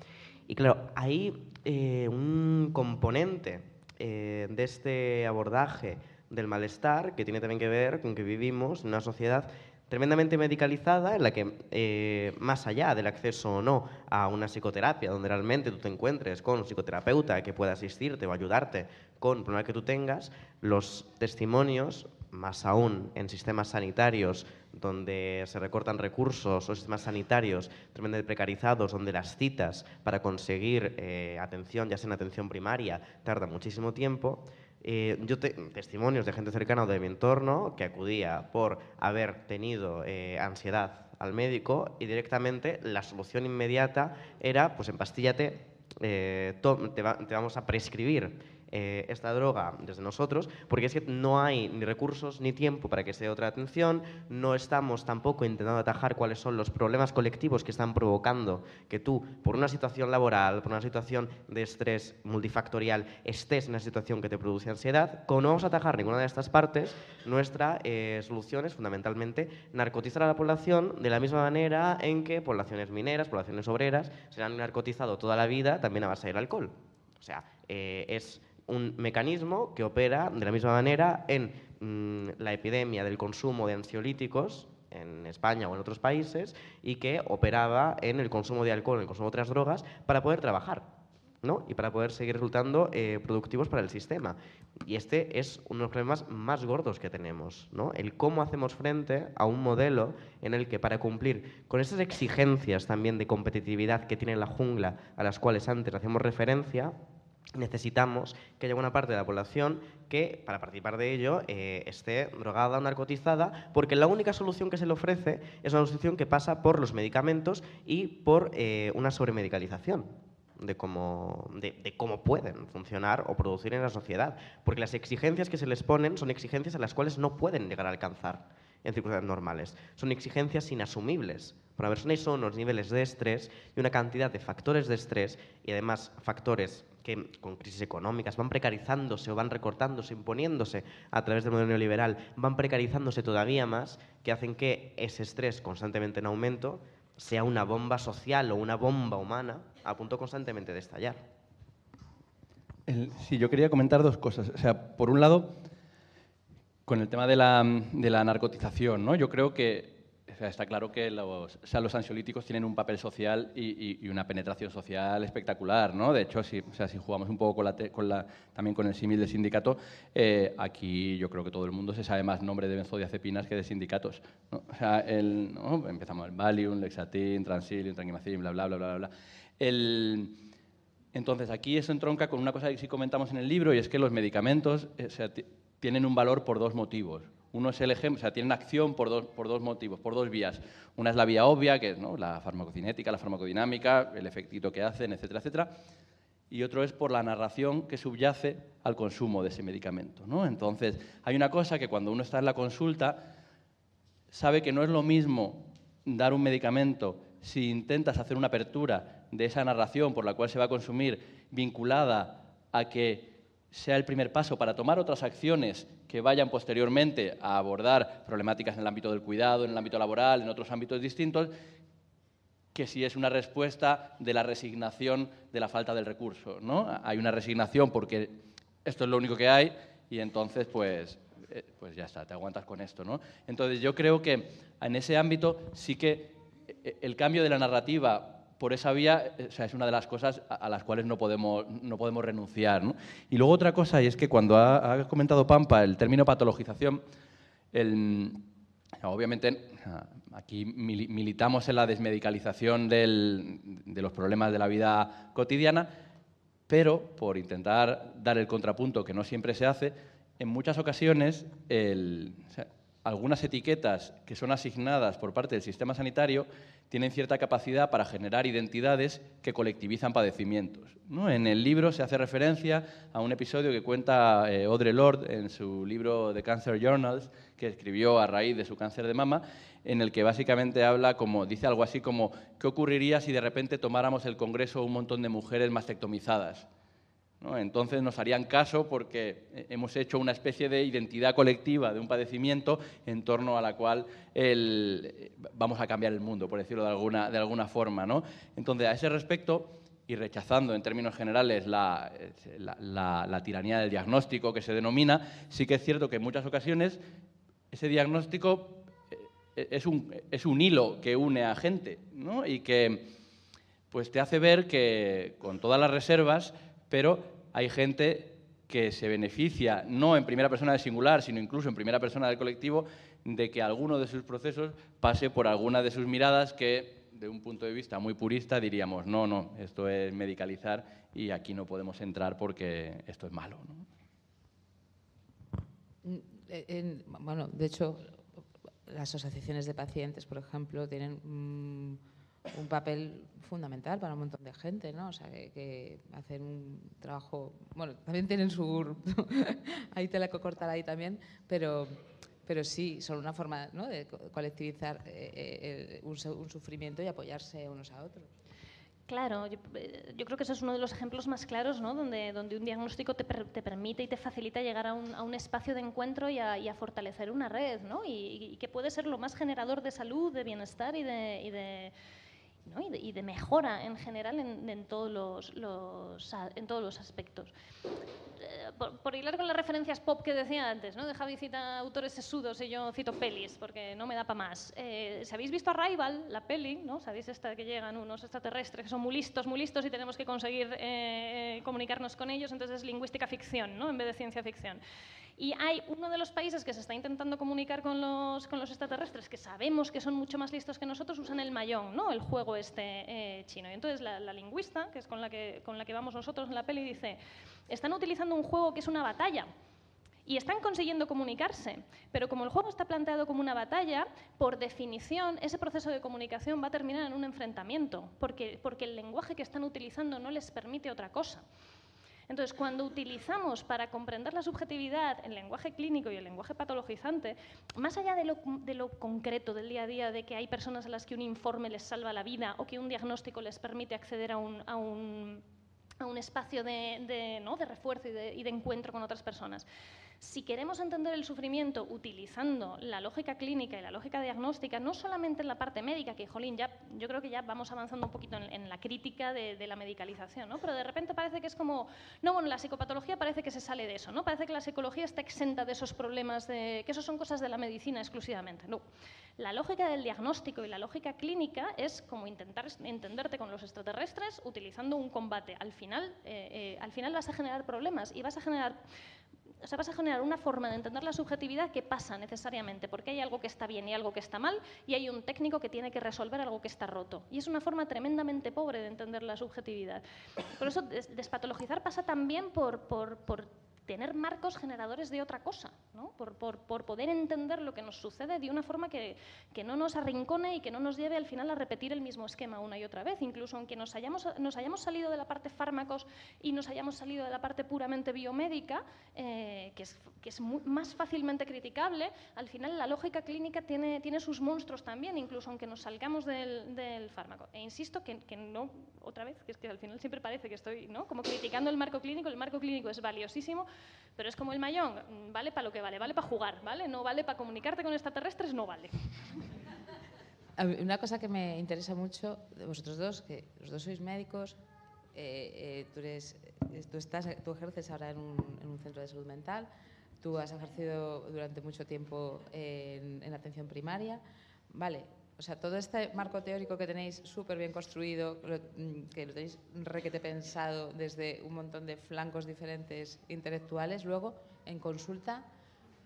Y claro, hay un componente de este abordaje del malestar, que tiene también que ver con que vivimos en una sociedad tremendamente medicalizada en la que, eh, más allá del acceso o no a una psicoterapia, donde realmente tú te encuentres con un psicoterapeuta que pueda asistirte o ayudarte con el problema que tú tengas, los testimonios, más aún en sistemas sanitarios donde se recortan recursos o sistemas sanitarios tremendamente precarizados, donde las citas para conseguir eh, atención, ya sea en atención primaria, tardan muchísimo tiempo, eh, yo testimonios de gente cercana de mi entorno que acudía por haber tenido eh, ansiedad al médico y directamente la solución inmediata era, pues empastíllate, eh, te, vamos a prescribir eh, esta droga desde nosotros, porque es que no hay ni recursos ni tiempo para que se dé otra atención, no estamos tampoco intentando atajar cuáles son los problemas colectivos que están provocando que tú, por una situación laboral, por una situación de estrés multifactorial, estés en una situación que te produce ansiedad. Como no vamos a atajar ninguna de estas partes, nuestra eh, solución es fundamentalmente narcotizar a la población de la misma manera en que poblaciones mineras, poblaciones obreras, se han narcotizado toda la vida también a base del alcohol. O sea, eh, es un mecanismo que opera de la misma manera en mm, la epidemia del consumo de ansiolíticos en España o en otros países y que operaba en el consumo de alcohol, en el consumo de otras drogas, para poder trabajar ¿no? y para poder seguir resultando eh, productivos para el sistema. Y este es uno de los problemas más gordos que tenemos, ¿no? el cómo hacemos frente a un modelo en el que para cumplir con esas exigencias también de competitividad que tiene la jungla a las cuales antes hacíamos referencia, necesitamos que haya una parte de la población que, para participar de ello, eh, esté drogada o narcotizada, porque la única solución que se le ofrece es una solución que pasa por los medicamentos y por eh, una sobremedicalización de cómo, de, cómo pueden funcionar o producir en la sociedad, porque las exigencias que se les ponen son exigencias a las cuales no pueden llegar a alcanzar en circunstancias normales. Son exigencias inasumibles. Para la persona son unos niveles de estrés y una cantidad de factores de estrés y además factores que con crisis económicas van precarizándose o van recortándose, imponiéndose a través del modelo neoliberal, van precarizándose todavía más, que hacen que ese estrés constantemente en aumento sea una bomba social o una bomba humana a punto constantemente de estallar. sí, yo quería comentar dos cosas. O sea, por un lado, con el tema de la, de la narcotización, ¿no? yo creo que está claro que los, los ansiolíticos tienen un papel social y, una penetración social espectacular, ¿no? De hecho, si, o sea, jugamos un poco también con el símil del sindicato, eh, aquí yo creo que todo el mundo se sabe más nombre de benzodiazepinas que de sindicatos. O sea, el, empezamos el Valium, Lexatin, Transilium, Tranquimacin, bla, bla, bla, bla, entonces, aquí eso entronca con una cosa que sí comentamos en el libro y es que los medicamentos eh, tienen un valor por dos motivos. Uno es el ejemplo, o sea, tienen acción por dos, por dos motivos, por dos vías. Una es la vía obvia, que es la farmacocinética, la farmacodinámica, el efectito que hacen, etcétera, etcétera. Y otro es por la narración que subyace al consumo de ese medicamento. ¿no? Entonces, hay una cosa que cuando uno está en la consulta, sabe que no es lo mismo dar un medicamento si intentas hacer una apertura de esa narración por la cual se va a consumir vinculada a que sea el primer paso para tomar otras acciones que vayan posteriormente a abordar problemáticas en el ámbito del cuidado, en el ámbito laboral, en otros ámbitos distintos, que si es una respuesta de la resignación de la falta del recurso. ¿no? Hay una resignación porque esto es lo único que hay y entonces pues, eh, pues ya está, te aguantas con esto. ¿no? Entonces yo creo que en ese ámbito sí que eh, el cambio de la narrativa por esa vía eh, es una de las cosas a, las cuales no podemos, no podemos renunciar. Y luego otra cosa, y es que cuando ha, comentado Pampa el término patologización, Obviamente, aquí militamos en la desmedicalización de los problemas de la vida cotidiana, pero por intentar dar el contrapunto que no siempre se hace, en muchas ocasiones algunas etiquetas que son asignadas por parte del sistema sanitario tienen cierta capacidad para generar identidades que colectivizan padecimientos. En el libro se hace referencia a un episodio que cuenta eh, Audre Lorde en su libro The Cancer Journals, que escribió a raíz de su cáncer de mama, en el que básicamente habla como, dice algo así como, ¿qué ocurriría si de repente tomáramos el Congreso un montón de mujeres mastectomizadas? Entonces nos harían caso porque hemos hecho una especie de identidad colectiva de un padecimiento en torno a la cual vamos a cambiar el mundo, por decirlo de alguna, de alguna forma. Entonces, a ese respecto, y rechazando en términos generales la, la, tiranía del diagnóstico que se denomina, sí que es cierto que en muchas ocasiones ese diagnóstico eh, es un, es un hilo que une a gente y que pues, te hace ver que con todas las reservas, pero hay gente que se beneficia, no en primera persona del singular, sino incluso en primera persona del colectivo, de que alguno de sus procesos pase por alguna de sus miradas que, de un punto de vista muy purista, diríamos, no, no, esto es medicalizar y aquí no podemos entrar porque esto es malo. bueno, de hecho, las asociaciones de pacientes, por ejemplo, tienen... Mm, un papel fundamental para un montón de gente, ¿no? O sea, que, hacen un trabajo, bueno, también tienen su, hay tela que cortar ahí también, pero, pero sí, son una forma de colectivizar eh, eh, un, sufrimiento y apoyarse unos a otros. Claro, eh, yo, creo que ese es uno de los ejemplos más claros, ¿no? donde, donde un diagnóstico te, te permite y te facilita llegar a un, a un espacio de encuentro y a, fortalecer una red, ¿no? Y, que puede ser lo más generador de salud, de bienestar y de y, de, mejora en general en, todos, los, en todos los aspectos. Eh, por, hilar con las referencias pop que decía antes, ¿no? de Javi cita autores sesudos y yo cito pelis, porque no me da para más. Eh, si habéis visto Arrival, la peli, ¿no? sabéis esta que llegan unos extraterrestres que son muy listos, muy listos y tenemos que conseguir eh, comunicarnos con ellos, entonces es lingüística ficción ¿no? en vez de ciencia ficción. Y hay uno de los países que se está intentando comunicar con los, con los extraterrestres, que sabemos que son mucho más listos que nosotros, usan el mayón, ¿no? el juego este eh, chino. Y entonces la, lingüista, que es con la que, con la que vamos nosotros en la peli, dice, están utilizando un juego que es una batalla. Y están consiguiendo comunicarse, pero como el juego está planteado como una batalla, por definición ese proceso de comunicación va a terminar en un enfrentamiento, porque, porque el lenguaje que están utilizando no les permite otra cosa. Entonces, cuando utilizamos para comprender la subjetividad el lenguaje clínico y el lenguaje patologizante, más allá de lo, concreto del día a día, de que hay personas a las que un informe les salva la vida o que un diagnóstico les permite acceder a un, espacio de, refuerzo y de encuentro con otras personas, si queremos entender el sufrimiento utilizando la lógica clínica y la lógica diagnóstica, no solamente en la parte médica, que, jolín, ya, yo creo que ya vamos avanzando un poquito en, la crítica de, la medicalización, ¿no? pero de repente parece que es como, no, bueno, la psicopatología parece que se sale de eso, ¿no? parece que la psicología está exenta de esos problemas, de, que eso son cosas de la medicina exclusivamente. No. La lógica del diagnóstico y la lógica clínica es como intentar entenderte con los extraterrestres utilizando un combate. Al final, eh, eh, al final vas a generar problemas y vas a generar o sea, vas a generar una forma de entender la subjetividad que pasa necesariamente, porque hay algo que está bien y algo que está mal, y hay un técnico que tiene que resolver algo que está roto. Y es una forma tremendamente pobre de entender la subjetividad. Por eso despatologizar pasa también por, por, por tener marcos generadores de otra cosa, ¿no? por, por, poder entender lo que nos sucede de una forma que, que, no nos arrincone y que no nos lleve al final a repetir el mismo esquema una y otra vez, incluso aunque nos hayamos, nos hayamos salido de la parte fármacos y nos hayamos salido de la parte puramente biomédica, eh, que es, que es más fácilmente criticable, al final la lógica clínica tiene, tiene sus monstruos también, incluso aunque nos salgamos del, del fármaco. E insisto que, que, no, otra vez, que es que al final siempre parece que estoy ¿no? como criticando el marco clínico, el marco clínico es valiosísimo, pero es como el mayón, vale para lo que vale, vale para jugar, ¿vale? No vale para comunicarte con extraterrestres, no vale. Una cosa que me interesa mucho de vosotros dos, que los dos sois médicos, eh, eh, tú, eres, tú, estás, tú ejerces ahora en un, en un, centro de salud mental, tú has ejercido durante mucho tiempo en atención primaria. Vale, o sea, todo este marco teórico que tenéis súper bien construido, mm, que lo tenéis requete pensado desde un montón de flancos diferentes intelectuales, luego en consulta,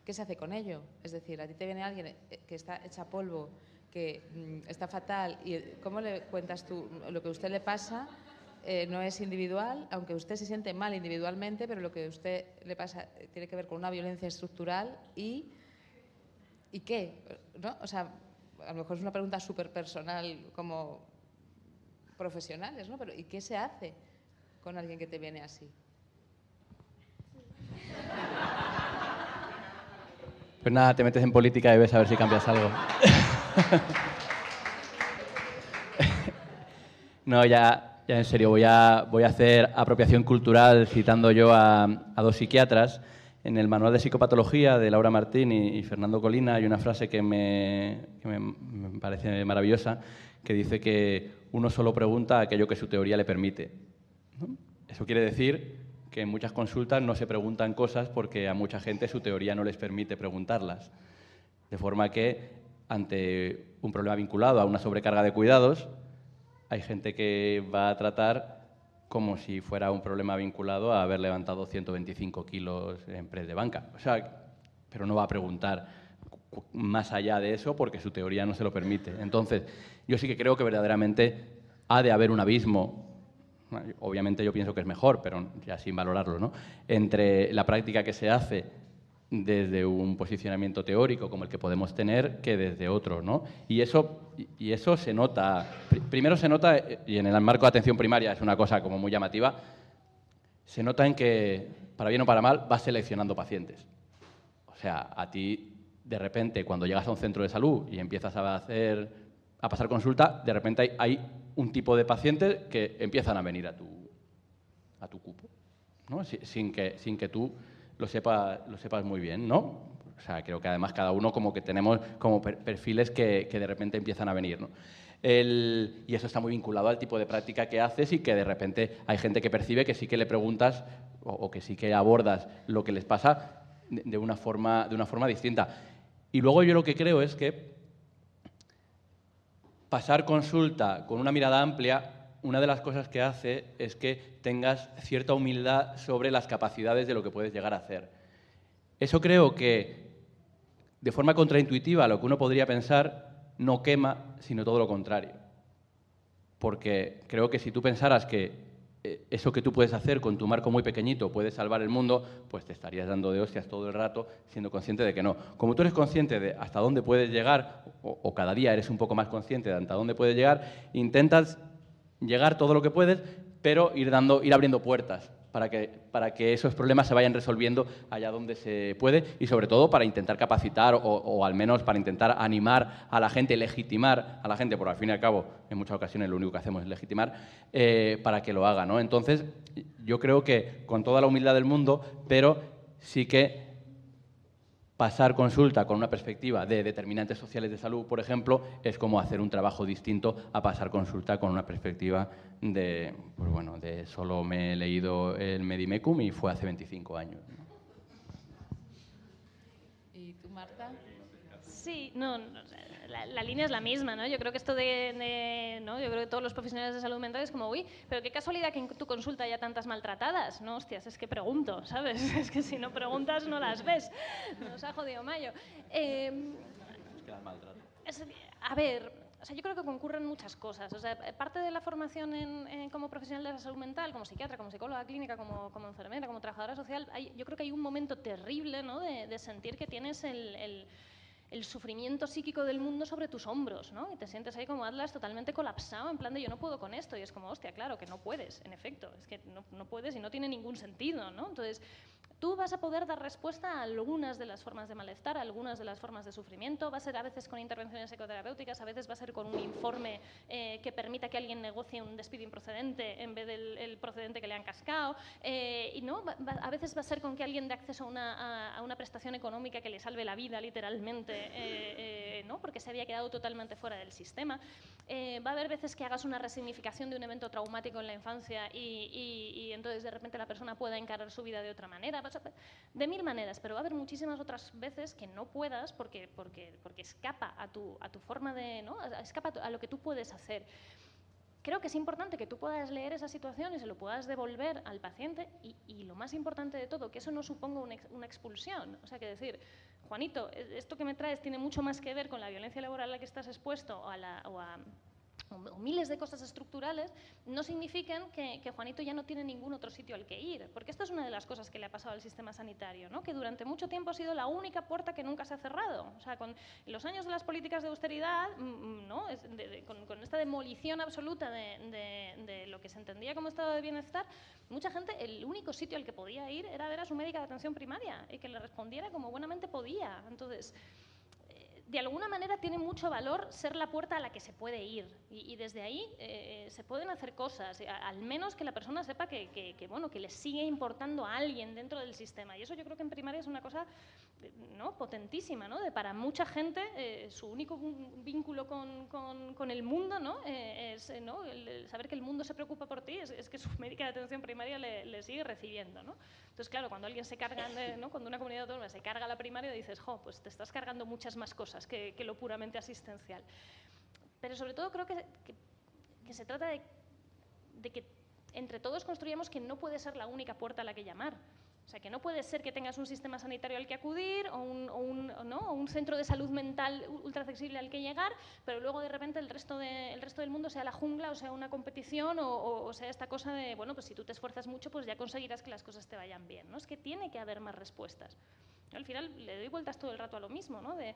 ¿qué se hace con ello? Es decir, a ti te viene alguien eh, que está hecha polvo, que mm, está fatal, y ¿cómo le cuentas tú lo que a usted le pasa? Eh, no es individual, aunque usted se siente mal individualmente, pero lo que a usted le pasa eh, tiene que ver con una violencia estructural y, ¿y qué? ¿No? O sea, a lo mejor es una pregunta súper personal como profesionales, ¿no? Pero ¿y qué se hace con alguien que te viene así? Pues nada, te metes en política y ves a ver si cambias algo. no, ya, ya en serio, voy a, voy a hacer apropiación cultural citando yo a, dos psiquiatras. En el manual de psicopatología de Laura Martín y, Fernando Colina hay una frase que me, me, parece maravillosa, que dice que uno solo pregunta aquello que su teoría le permite. Eso quiere decir que en muchas consultas no se preguntan cosas porque a mucha gente su teoría no les permite preguntarlas. De forma que ante un problema vinculado a una sobrecarga de cuidados, hay gente que va a tratar como si fuera un problema vinculado a haber levantado 125 kilos en press de banca. O sea, pero no va a preguntar más allá de eso porque su teoría no se lo permite. Entonces, yo sí que creo que verdaderamente ha de haber un abismo obviamente yo pienso que es mejor, pero ya sin valorarlo, ¿no? entre la práctica que se hace desde un posicionamiento teórico como el que podemos tener que desde otro. ¿no? Y, eso, y eso se nota, primero se nota, y en el marco de atención primaria es una cosa como muy llamativa, se nota en que, para bien o para mal, vas seleccionando pacientes. O sea, a ti, de repente, cuando llegas a un centro de salud y empiezas a hacer a pasar consulta, de repente hay, un tipo de pacientes que empiezan a venir a tu, a tu cupo, ¿no? sin, que, sin que tú lo, sepa, lo sepas muy bien, ¿no? O sea, creo que además cada uno como que tenemos como perfiles que, que, de repente empiezan a venir, ¿no? El, y eso está muy vinculado al tipo de práctica que haces y que de repente hay gente que percibe que sí que le preguntas o, que sí que abordas lo que les pasa de, de, una forma, de una forma distinta. Y luego yo lo que creo es que pasar consulta con una mirada amplia, una de las cosas que hace es que tengas cierta humildad sobre las capacidades de lo que puedes llegar a hacer. Eso creo que, de forma contraintuitiva, lo que uno podría pensar no quema, sino todo lo contrario. Porque creo que si tú pensaras que eh, eso que tú puedes hacer con tu marco muy pequeñito puede salvar el mundo, pues te estarías dando de hostias todo el rato siendo consciente de que no. Como tú eres consciente de hasta dónde puedes llegar, o, cada día eres un poco más consciente de hasta dónde puedes llegar, intentas llegar todo lo que puedes, pero ir, dando, ir abriendo puertas para que, para que esos problemas se vayan resolviendo allá donde se puede y sobre todo para intentar capacitar o, al menos para intentar animar a la gente, legitimar a la gente, porque al fin y al cabo en muchas ocasiones lo único que hacemos es legitimar, eh, para que lo haga. ¿no? Entonces yo creo que con toda la humildad del mundo, pero sí que pasar consulta con una perspectiva de determinantes sociales de salud, por ejemplo, es como hacer un trabajo distinto a pasar consulta con una perspectiva de, pues bueno, de solo me he leído el Medimecum y fue hace 25 años. ¿Y tú, Marta? Sí, no, la, línea es la misma, ¿no? Yo creo que esto de, ¿no? Yo creo que todos los profesionales de salud mental es como, uy, pero qué casualidad que en tu consulta haya tantas maltratadas. No, hostias, es que pregunto, ¿sabes? Es que si no preguntas no las ves. Nos ha jodido Mayo. Eh, es que las maltratan. a ver, o sea, yo creo que concurren muchas cosas. O sea, parte de la formación en, como profesional de la salud mental, como psiquiatra, como psicóloga clínica, como, como enfermera, como trabajadora social, yo creo que hay un momento terrible ¿no? de, sentir que tienes el el sufrimiento psíquico del mundo sobre tus hombros, ¿no? Y te sientes ahí como Atlas totalmente colapsado, en plan de yo no puedo con esto. Y es como, hostia, claro, que no puedes, en efecto. Es que no, no puedes y no tiene ningún sentido, ¿no? Entonces, tú vas a poder dar respuesta a algunas de las formas de malestar, a algunas de las formas de sufrimiento. Va a ser a veces con intervenciones psicoterapéuticas, a veces va a ser con un informe eh, que permita que alguien negocie un despido improcedente en vez del procedente que le han cascado. Eh, y no, a veces va a ser con que alguien dé acceso a una, prestación económica que le salve la vida, literalmente, eh, ¿no? porque se había quedado totalmente fuera del sistema. va a haber veces que hagas una resignificación de un evento traumático en la infancia y, y, y entonces de repente la persona pueda encarar su vida de otra manera de mil maneras, pero va a haber muchísimas otras veces que no puedas porque, porque, porque escapa a tu, a tu forma de, ¿no? escapa a lo que tú puedes hacer. creo que es importante que tú puedas leer esa situación y se lo puedas devolver al paciente y, lo más importante de todo, que eso no suponga una, expulsión. O sea, que decir, Juanito, e, esto que me traes tiene mucho más que ver con la violencia laboral a la que estás expuesto o a, la, o a o miles de cosas estructurales, no significan que, Juanito ya no tiene ningún otro sitio al que ir. Porque esta es una de las cosas que le ha pasado al sistema sanitario, ¿no? que durante mucho tiempo ha sido la única puerta que nunca se ha cerrado. O sea, con los años de las políticas de austeridad, mm, mm, ¿no? con, esta demolición absoluta de, de, lo que se entendía como estado de bienestar, mucha gente, el único sitio al que podía ir era ver a su médica de atención primaria y que le respondiera como buenamente podía. Entonces, de alguna manera tiene mucho valor ser la puerta a la que se puede ir y, desde ahí eh, se pueden hacer cosas, al menos que la persona sepa que, bueno, que le sigue importando a alguien dentro del sistema. Y eso yo creo que en primaria es una cosa ¿no? potentísima, ¿no? de para mucha gente eh, su único vínculo con, el mundo ¿no? Eh, es ¿no? Saber que el mundo se preocupa por ti, es, que su médica de atención primaria le, sigue recibiendo. ¿no? Entonces, claro, cuando alguien se carga, ¿no? cuando una comunidad autónoma se carga la primaria, dices, jo, pues te estás cargando muchas más cosas que, lo puramente asistencial. Pero sobre todo creo que, que, se trata de, de que entre todos construyamos que no puede ser la única puerta a la que llamar. O sea, que no puede ser que tengas un sistema sanitario al que acudir o un, centro de salud mental ultra accesible al que llegar, pero luego de repente el resto, resto del mundo sea la jungla o sea una competición o, sea esta cosa de, bueno, pues si tú te esfuerzas mucho, pues ya conseguirás que las cosas te vayan bien. ¿no? Es que tiene que haber más respuestas. al final le doy vueltas todo el rato a lo mismo, ¿no? De,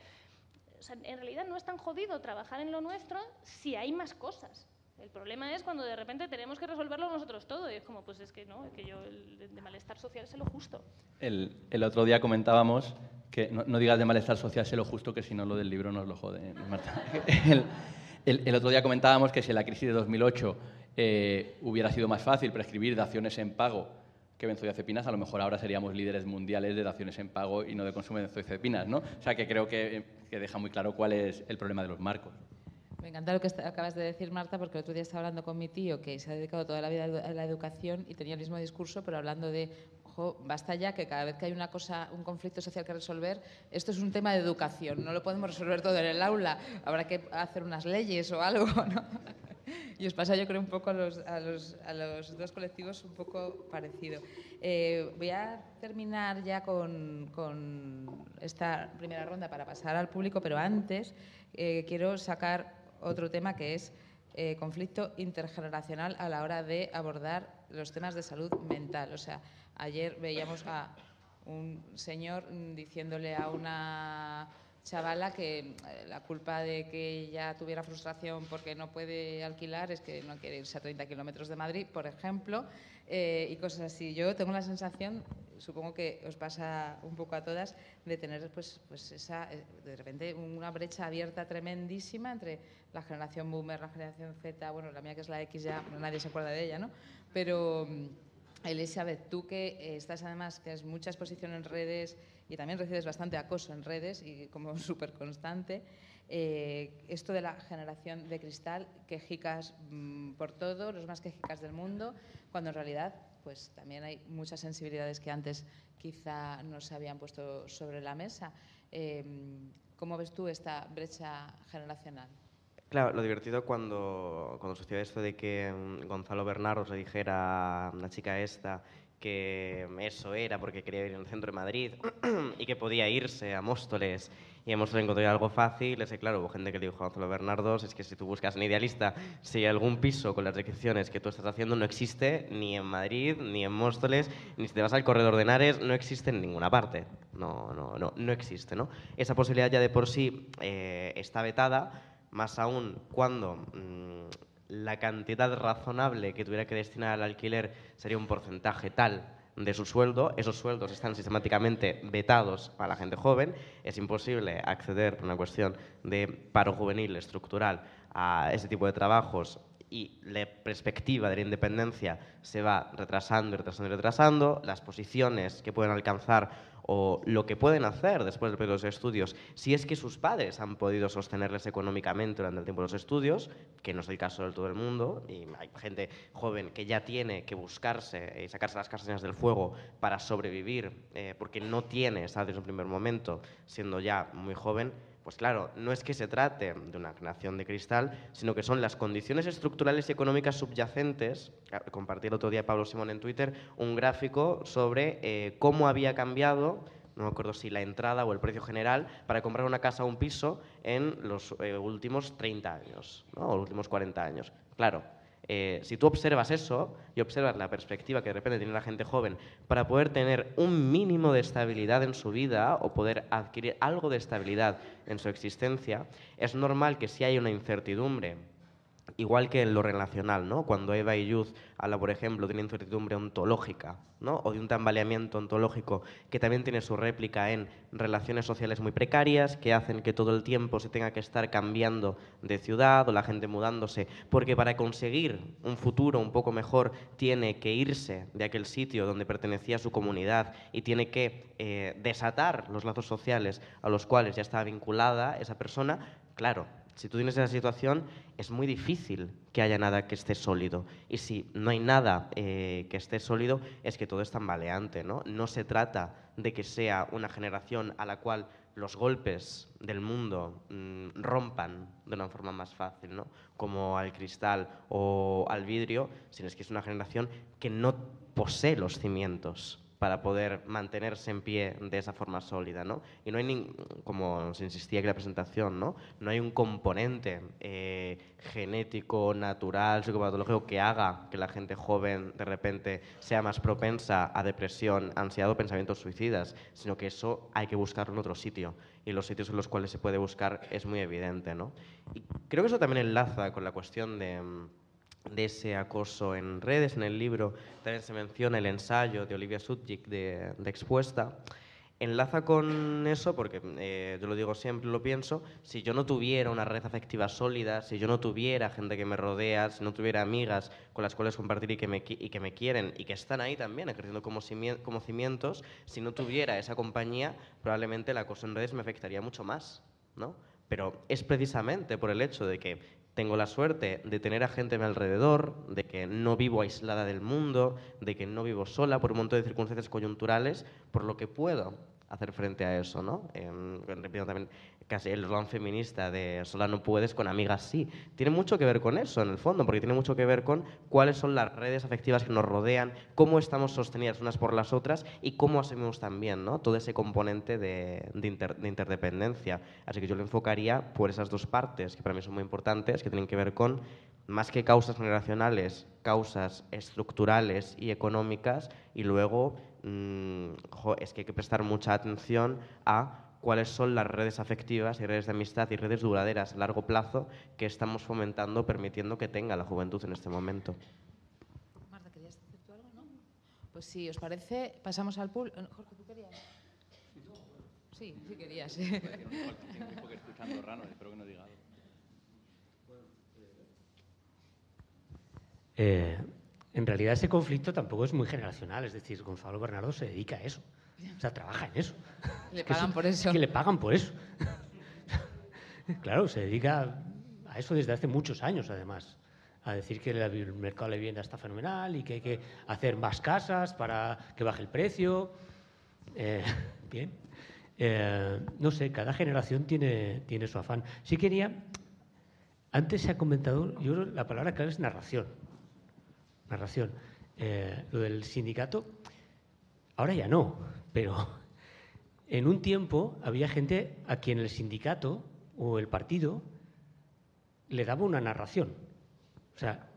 en realidad no es tan jodido trabajar en lo nuestro si hay más cosas. El problema es cuando de repente tenemos que resolverlo nosotros todo y es como, pues es que no, es que yo el de malestar social sé lo justo. El, el otro día comentábamos que no, digas de malestar social sé lo justo, que si no lo del libro nos lo jode, Marta. El, el, otro día comentábamos que si en la crisis de 2008 eh, hubiera sido más fácil prescribir daciones en pago que benzodiazepinas, a lo mejor ahora seríamos líderes mundiales de daciones en pago y no de consumo de benzodiazepinas, ¿no? O sea que creo que, que deja muy claro cuál es el problema de los marcos. Me encanta lo que acabas de decir, Marta, porque el otro día estaba hablando con mi tío, que se ha dedicado toda la vida a la educación y tenía el mismo discurso, pero hablando de, ojo, basta ya que cada vez que hay una cosa, un conflicto social que resolver, esto es un tema de educación, no lo podemos resolver todo en el aula, habrá que hacer unas leyes o algo, ¿no? Y os pasa, yo creo, un poco a los, a los, a los dos colectivos un poco parecido. Eh, voy a terminar ya con, con, esta primera ronda para pasar al público, pero antes eh, quiero sacar otro tema que es eh, conflicto intergeneracional a la hora de abordar los temas de salud mental. O sea, ayer veíamos a un señor diciéndole a una chavala que eh, la culpa de que ella tuviera frustración porque no puede alquilar es que no quiere irse a 30 kilómetros de Madrid, por ejemplo, eh, y cosas así. Yo tengo la sensación, supongo que os pasa un poco a todas, de tener pues, pues esa, eh, de repente una brecha abierta tremendísima entre la generación boomer, la generación Z, bueno, la mía que es la X ya, nadie se acuerda de ella, ¿no? Pero mm, Elizabeth, tú que estás además, que has mucha exposición en redes y también recibes bastante acoso en redes y como súper constante, eh, esto de la generación de cristal, quejicas mm, por todo, los más quejicas del mundo, cuando en realidad pues también hay muchas sensibilidades que antes quizá no se habían puesto sobre la mesa. Em, ¿Cómo ves tú esta brecha generacional? Claro, lo divertido cuando, cuando sucedió esto de que mm, Gonzalo Bernardo se dijera a la chica esta que eso era porque quería vivir en el centro de Madrid y que podía irse a Móstoles y en Móstoles encontró algo fácil. Ese, claro, hubo gente que le dijo a Gonzalo Bernardos, es que si tú buscas en Idealista, si algún piso con las descripciones que tú estás haciendo no existe ni en Madrid, ni en Móstoles, ni si te vas al corredor de Henares, no existe en ninguna parte. No, no, no, no existe, ¿no? Esa posibilidad ya de por sí eh, está vetada, más aún cuando... Mm, la cantidad razonable que tuviera que destinar al alquiler sería un porcentaje tal de su sueldo. Esos sueldos están sistemáticamente vetados para la gente joven. Es imposible acceder por una cuestión de paro juvenil estructural a ese tipo de trabajos y la perspectiva de la independencia se va retrasando y retrasando y retrasando. Las posiciones que pueden alcanzar o lo que pueden hacer después de los estudios, si es que sus padres han podido sostenerles económicamente durante el tiempo de los estudios, que no es el caso de todo el mundo, y hay gente joven que ya tiene que buscarse y sacarse las castañas del fuego para sobrevivir, eh, porque no tiene, desde un primer momento, siendo ya muy joven, Pues claro, no es que se trate de una generación de cristal, sino que son las condiciones estructurales y económicas subyacentes. Compartí el otro día Pablo Simón en Twitter un gráfico sobre eh, cómo había cambiado no me acuerdo si la entrada o el precio general, para comprar una casa o un piso en los eh, últimos 30 años, ¿no? o los últimos 40 años. Claro, eh, si tú observas eso y observas la perspectiva que de repente tiene la gente joven para poder tener un mínimo de estabilidad en su vida o poder adquirir algo de estabilidad en su existencia, es normal que si hay una incertidumbre Igual que en lo relacional, ¿no? Cuando Eva y Youth habla, por ejemplo, de una incertidumbre ontológica, ¿no? O de un tambaleamiento ontológico que también tiene su réplica en relaciones sociales muy precarias que hacen que todo el tiempo se tenga que estar cambiando de ciudad o la gente mudándose, porque para conseguir un futuro un poco mejor tiene que irse de aquel sitio donde pertenecía su comunidad y tiene que eh, desatar los lazos sociales a los cuales ya estaba vinculada esa persona, claro, si tú tienes esa situación, es muy difícil que haya nada que esté sólido. Y si no hay nada eh, que esté sólido, es que todo es tambaleante. ¿no? no se trata de que sea una generación a la cual los golpes del mundo mm, rompan de una forma más fácil, ¿no? como al cristal o al vidrio, sino es que es una generación que no posee los cimientos para poder mantenerse en pie de esa forma sólida, ¿no? Y no hay, como se insistía en la presentación, ¿no? No hay un componente eh, genético, natural, psicopatológico que haga que la gente joven de repente sea más propensa a depresión, ansiedad o pensamientos suicidas, sino que eso hay que buscarlo en otro sitio y los sitios en los cuales se puede buscar es muy evidente, ¿no? Y creo que eso también enlaza con la cuestión de de ese acoso en redes. En el libro también se menciona el ensayo de Olivia Sudzik de, Expuesta. Enlaza con eso porque, eh, yo lo digo siempre, lo pienso, si yo no tuviera una red afectiva sólida, si yo no tuviera gente que me rodea, si no tuviera amigas con las cuales compartir y que me, y que me quieren y que están ahí también ejerciendo como, como cimientos, si no tuviera esa compañía, probablemente el acoso en redes me afectaría mucho más, ¿no? Pero es precisamente por el hecho de que tengo la suerte de tener a gente a mi alrededor, de que no vivo aislada del mundo, de que no vivo sola por un montón de circunstancias coyunturales, por lo que puedo hacer frente a eso, ¿no? Eh, repito también casi el plan feminista de sola no puedes, con amigas sí. Tiene mucho que ver con eso, en el fondo, porque tiene mucho que ver con cuáles son las redes afectivas que nos rodean, cómo estamos sostenidas unas por las otras y cómo asumimos también ¿no? todo ese componente de, de, interdependencia. Así que yo lo enfocaría por esas dos partes, que para mí son muy importantes, que tienen que ver con más que causas generacionales, causas estructurales y económicas, y luego Mm, es que hay que prestar mucha atención a cuáles son las redes afectivas y redes de amistad y redes duraderas a largo plazo que estamos fomentando, permitiendo que tenga la juventud en este momento. Marta, ¿querías decir tú algo? No? Pues si os parece, pasamos al pool. Eh, Jorge, ¿tú querías? Sí, sí querías. escuchando rano, espero que no diga algo. Eh, en realidad ese conflicto tampoco es muy generacional, es decir, Gonzalo Bernardo se dedica a eso, o sea, trabaja en eso. Le pagan por eso. que le pagan por eso. claro, se dedica a eso desde hace muchos años, además, a decir que el mercado de la vivienda está fenomenal y que hay que hacer más casas para que baje el precio. Eh, bien. Eh, no sé, cada generación tiene, tiene su afán. Sí quería, antes se ha comentado, yo la palabra clave es narración narración. Eh, lo del sindicato, ahora ya no, pero en un tiempo había gente a quien el sindicato o el partido le daba una narración, o sea,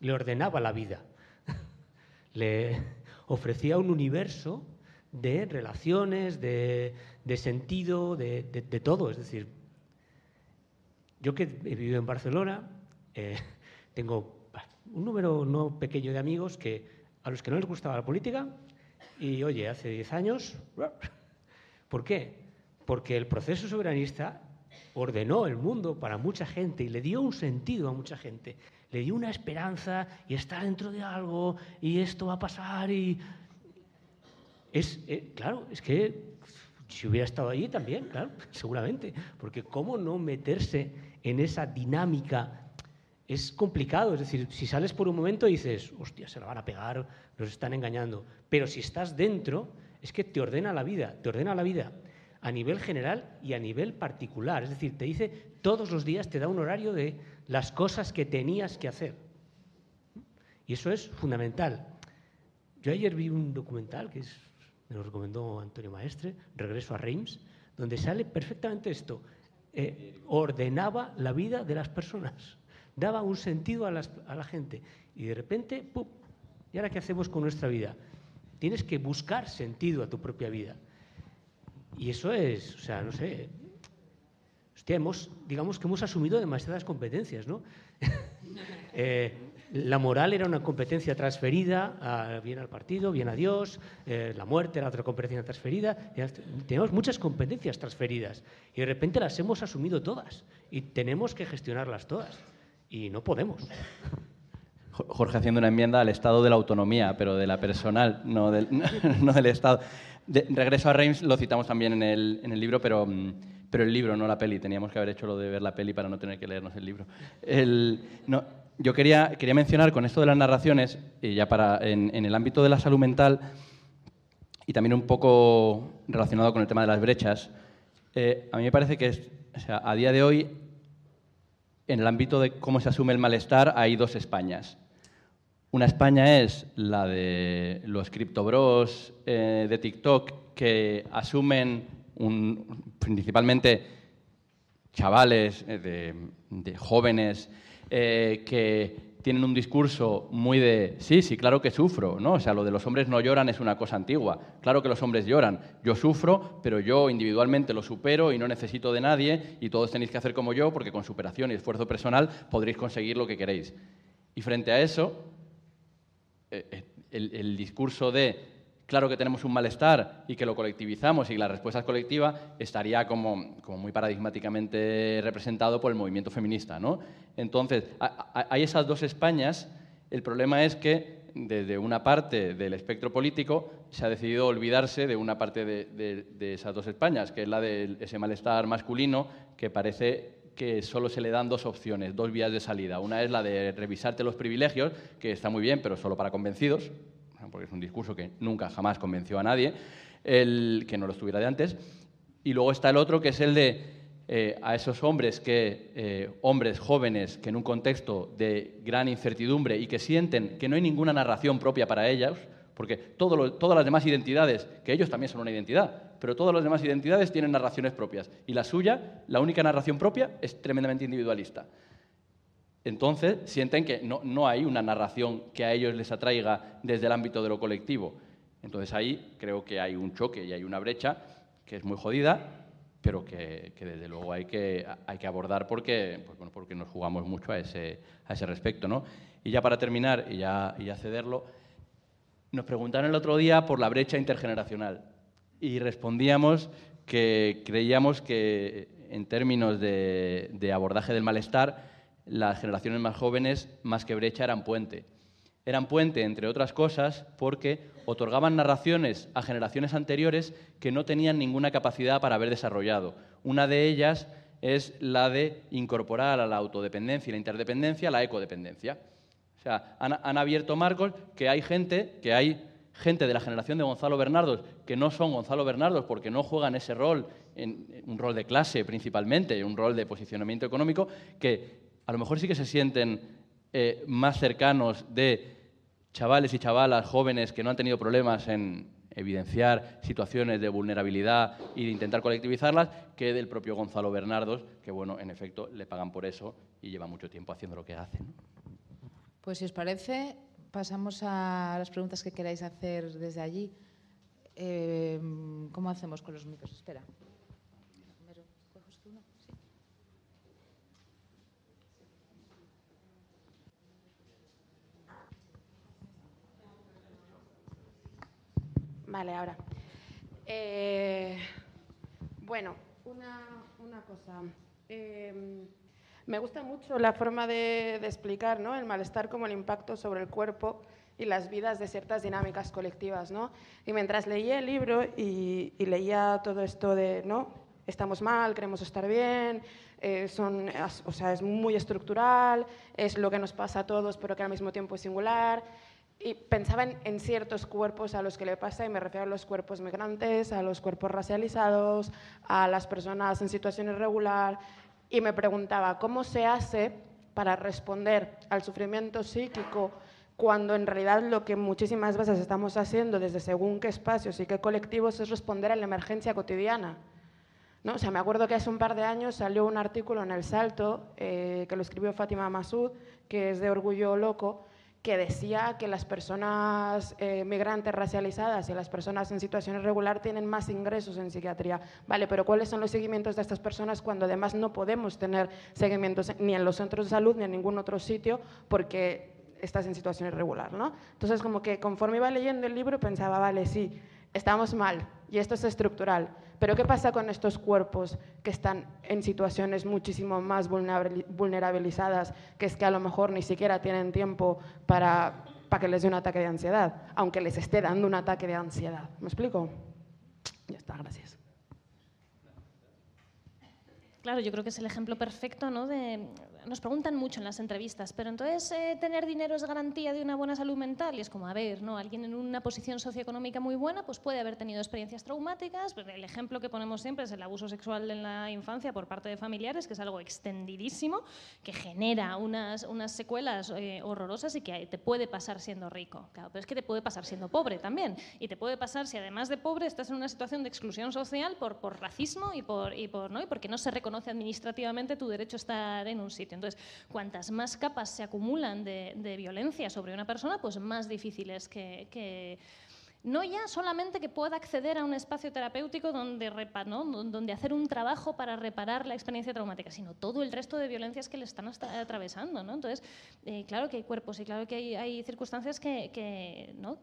le ordenaba la vida, le ofrecía un universo de relaciones, de, sentido, de, todo. Es decir, yo que he vivido en Barcelona, eh, tengo un número no pequeño de amigos que, a los que no les gustaba la política y, oye, hace 10 años... ¿Por qué? Porque el proceso soberanista ordenó el mundo para mucha gente y le dio un sentido a mucha gente. Le dio una esperanza y está dentro de algo y esto va a pasar y... Es, eh, claro, es que si hubiera estado allí también, claro, seguramente, porque ¿cómo no meterse en esa dinámica es complicado. Es decir, si sales por un momento dices, hostia, se la van a pegar, nos están engañando. Pero si estás dentro, es que te ordena la vida, te ordena la vida. a nivel general y a nivel particular. Es decir, te dice todos los días, te da un horario de las cosas que tenías que hacer. Y eso es fundamental. Yo ayer vi un documental que me lo recomendó Antonio Maestre, Regreso a Reims, donde sale perfectamente esto. Eh, ordenaba la vida de las personas, daba un sentido a, a la gente. Y de repente, ¡pum! ¿Y ahora qué hacemos con nuestra vida? Tienes que buscar sentido a tu propia vida. Y eso es, o sea, no sé, hostia, hemos, digamos que hemos asumido demasiadas competencias, ¿no? eh, la moral era una competencia transferida, a, bien al partido, bien a Dios, eh, la muerte era otra competencia transferida. Tenemos muchas competencias transferidas y de repente las hemos asumido todas y tenemos que gestionarlas todas y no podemos. Jorge haciendo una enmienda al estado de la autonomía, pero de la personal, no del, no del Estado. De, regreso a Reims lo citamos también en el, en el libro, pero, mm, pero el libro, no la peli. Teníamos que haber hecho lo de ver la peli para no tener que leernos el libro. El, no, yo quería, quería mencionar con esto de las narraciones, ya para, en, el ámbito de la salud mental, y también un poco relacionado con el tema de las brechas, eh, a mí me parece que es, a día de hoy, en el ámbito de cómo se asume el malestar, hay dos Españas. Una España es la de los criptobros eh, de TikTok que asumen principalmente chavales, eh, de, de, jóvenes, eh, que tienen un discurso muy de, sí, sí, claro que sufro, ¿no? O sea, lo de los hombres no lloran es una cosa antigua. Claro que los hombres lloran. Yo sufro, pero yo individualmente lo supero y no necesito de nadie y todos tenéis que hacer como yo porque con superación y esfuerzo personal podréis conseguir lo que queréis. Y frente a eso, eh, el, el discurso de claro que tenemos un malestar y que lo colectivizamos y la respuesta es colectiva, estaría como, muy paradigmáticamente representado por el movimiento feminista. ¿no? Entonces, hay esas dos Españas. El problema es que desde una parte del espectro político se ha decidido olvidarse de una parte de, de, de esas dos Españas, que es la de ese malestar masculino que parece que solo se le dan dos opciones, dos vías de salida. Una es la de revisarte los privilegios, que está muy bien, pero solo para convencidos, porque es un discurso que nunca jamás convenció a nadie, el, que no lo estuviera de antes. Y luego está el otro, que es el de eh, a esos hombres, que, eh, hombres jóvenes que en un contexto de gran incertidumbre y que sienten que no hay ninguna narración propia para ellos, porque todas las demás identidades, que ellos también son una identidad, pero todas las demás identidades tienen narraciones propias. Y la suya, la única narración propia, es tremendamente individualista entonces sienten que no, no, hay una narración que a ellos les atraiga desde el ámbito de lo colectivo. Entonces ahí creo que hay un choque y hay una brecha que es muy jodida, pero que, desde luego hay que, hay que abordar porque, pues bueno, porque nos jugamos mucho a ese, a ese respecto. ¿no? Y ya para terminar y ya, y cederlo, nos preguntaron el otro día por la brecha intergeneracional y respondíamos que creíamos que en términos de abordaje del malestar, las generaciones más jóvenes, más que brecha, eran puente. Eran puente, entre otras cosas, porque otorgaban narraciones a generaciones anteriores que no tenían ninguna capacidad para haber desarrollado. Una de ellas es la de incorporar a la autodependencia y la interdependencia la ecodependencia. O sea, han, han abierto marcos que hay gente, que hay gente de la generación de Gonzalo Bernardos que no son Gonzalo Bernardos porque no juegan ese rol, en, un rol de clase principalmente, un rol de posicionamiento económico, que a lo mejor sí que se sienten eh, más cercanos de chavales y chavalas jóvenes que no han tenido problemas en evidenciar situaciones de vulnerabilidad y de intentar colectivizarlas que del propio Gonzalo Bernardos, que bueno, en efecto le pagan por eso y lleva mucho tiempo haciendo lo que hace. Pues si os parece, pasamos a las preguntas que queráis hacer desde allí. Eh, ¿Cómo hacemos con los micros? Espera. Vale, ahora. Eh, bueno, una, una cosa. Eh, me gusta mucho la forma de, explicar ¿no? el malestar como el impacto sobre el cuerpo y las vidas de ciertas dinámicas colectivas. ¿no? Y mientras leía el libro y, y leía todo esto de, ¿no? estamos mal, queremos estar bien, eh, son, o sea, es muy estructural, es lo que nos pasa a todos, pero que al mismo tiempo es singular y pensaba en, ciertos cuerpos a los que le pasa, y me refiero a los cuerpos migrantes, a los cuerpos racializados, a las personas en situación irregular, y me preguntaba, ¿cómo se hace para responder al sufrimiento psíquico cuando en realidad lo que muchísimas veces estamos haciendo desde según qué espacios y qué colectivos es responder a la emergencia cotidiana? ¿No? O sea, me acuerdo que hace un par de años salió un artículo en El Salto, eh, que lo escribió Fátima Masud, que es de Orgullo Loco, que decía que las personas eh, migrantes racializadas y las personas en situación irregular tienen más ingresos en psiquiatría. Vale, pero ¿cuáles son los seguimientos de estas personas cuando además no podemos tener seguimientos ni en los centros de salud ni en ningún otro sitio porque estás en situación irregular, ¿no? Entonces, como que conforme iba leyendo el libro pensaba, vale, sí, estamos mal y esto es estructural, pero ¿qué pasa con estos cuerpos que están en situaciones muchísimo más vulnerabilizadas, que es que a lo mejor ni siquiera tienen tiempo para, para que les dé un ataque de ansiedad, aunque les esté dando un ataque de ansiedad? ¿Me explico? Ya está, gracias. Claro, yo creo que es el ejemplo perfecto ¿no? Nos preguntan mucho en las entrevistas, pero entonces eh, tener dinero es garantía de una buena salud mental y es como, a ver, ¿no? Alguien en una posición socioeconómica muy buena pues puede haber tenido experiencias traumáticas, el ejemplo que ponemos siempre es el abuso sexual en la infancia por parte de familiares, que es algo extendidísimo, que genera unas, unas secuelas eh, horrorosas y que te puede pasar siendo rico. Claro, pero es que te puede pasar siendo pobre también. Y te puede pasar si además de pobre estás en una situación de exclusión social por, por racismo y, por, y, por, ¿no? y porque no se reconoce administrativamente tu derecho a estar en un sitio. Entonces, cuantas más capas se acumulan de, violencia sobre una persona, pues más difícil es que no ya solamente que pueda acceder a un espacio terapéutico donde, donde hacer un trabajo para reparar la experiencia traumática, sino todo el resto de violencias que le están atravesando. ¿no? Entonces, eh, claro que hay cuerpos y claro que hay, circunstancias que, ¿no?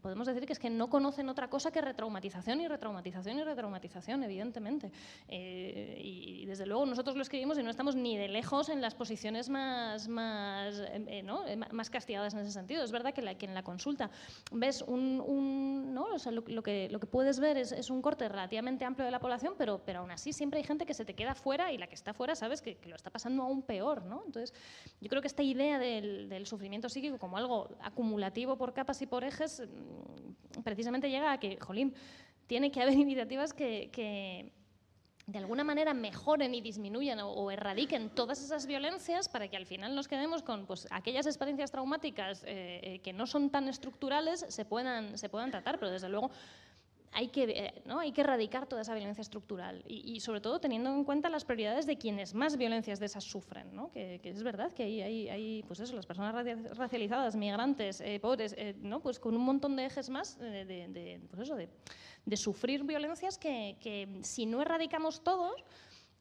podemos decir que es que no conocen otra cosa que retraumatización y retraumatización y retraumatización, evidentemente. Eh, y, desde luego nosotros lo escribimos y no estamos ni de lejos en las posiciones más, más, eh, más castigadas en ese sentido. Es verdad que en la consulta ves un ¿no? lo, que, lo que puedes ver es, un corte relativamente amplio de la población, pero, pero aún así siempre hay gente que se te queda fuera y la que está fuera sabes que, lo está pasando aún peor. ¿no? Entonces, yo creo que esta idea del, sufrimiento psíquico como algo acumulativo por capas y por ejes, mm, precisamente llega a que, jolín, tiene que haber iniciativas que de alguna manera mejoren y disminuyan o, erradiquen todas esas violencias para que al final nos quedemos con pues, aquellas experiencias traumáticas eh, eh, que no son tan estructurales se puedan, se puedan tratar, pero desde luego hay que, eh, ¿no? hay que erradicar toda esa violencia estructural y, sobre todo teniendo en cuenta las prioridades de quienes más violencias de esas sufren, ¿no? que, es verdad que hay, hay, pues eso, las personas racializadas, migrantes, pobres, ¿no? pues con un montón de ejes más de, pues eso, de sufrir violencias que, si no erradicamos todos,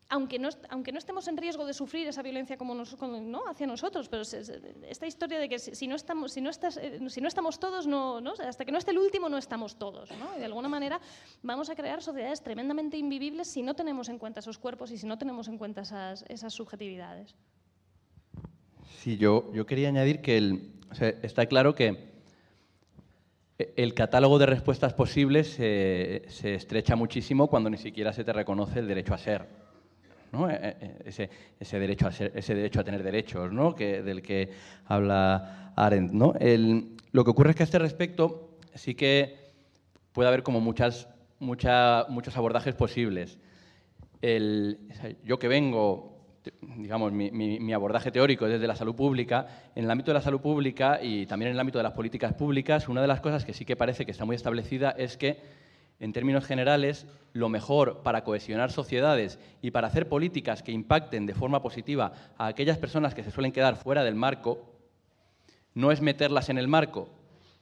aunque no, aunque no, estemos en riesgo de sufrir esa violencia como, ¿no? hacia nosotros, pero esta historia de que si no estamos, si no estás, eh, si no estamos todos, no, hasta que no esté el último no estamos todos. Y de alguna manera vamos a crear sociedades tremendamente invivibles si no tenemos en cuenta esos cuerpos y si no tenemos en cuenta esas, esas subjetividades. Sí, yo, yo quería añadir que el, está claro que el catálogo de respuestas posibles se, estrecha muchísimo cuando ni siquiera se te reconoce el derecho a ser. ¿No? E, e, ese, ese, derecho a ese derecho a tener derechos ¿no? que, del que habla Arendt. ¿no? lo que ocurre es que a este respecto sí que puede haber como muchas, muchos abordajes posibles. El, yo que vengo digamos, mi, abordaje teórico desde la salud pública, en el ámbito de la salud pública y también en el ámbito de las políticas públicas, una de las cosas que sí que parece que está muy establecida es que, en términos generales, lo mejor para cohesionar sociedades y para hacer políticas que impacten de forma positiva a aquellas personas que se suelen quedar fuera del marco, no es meterlas en el marco,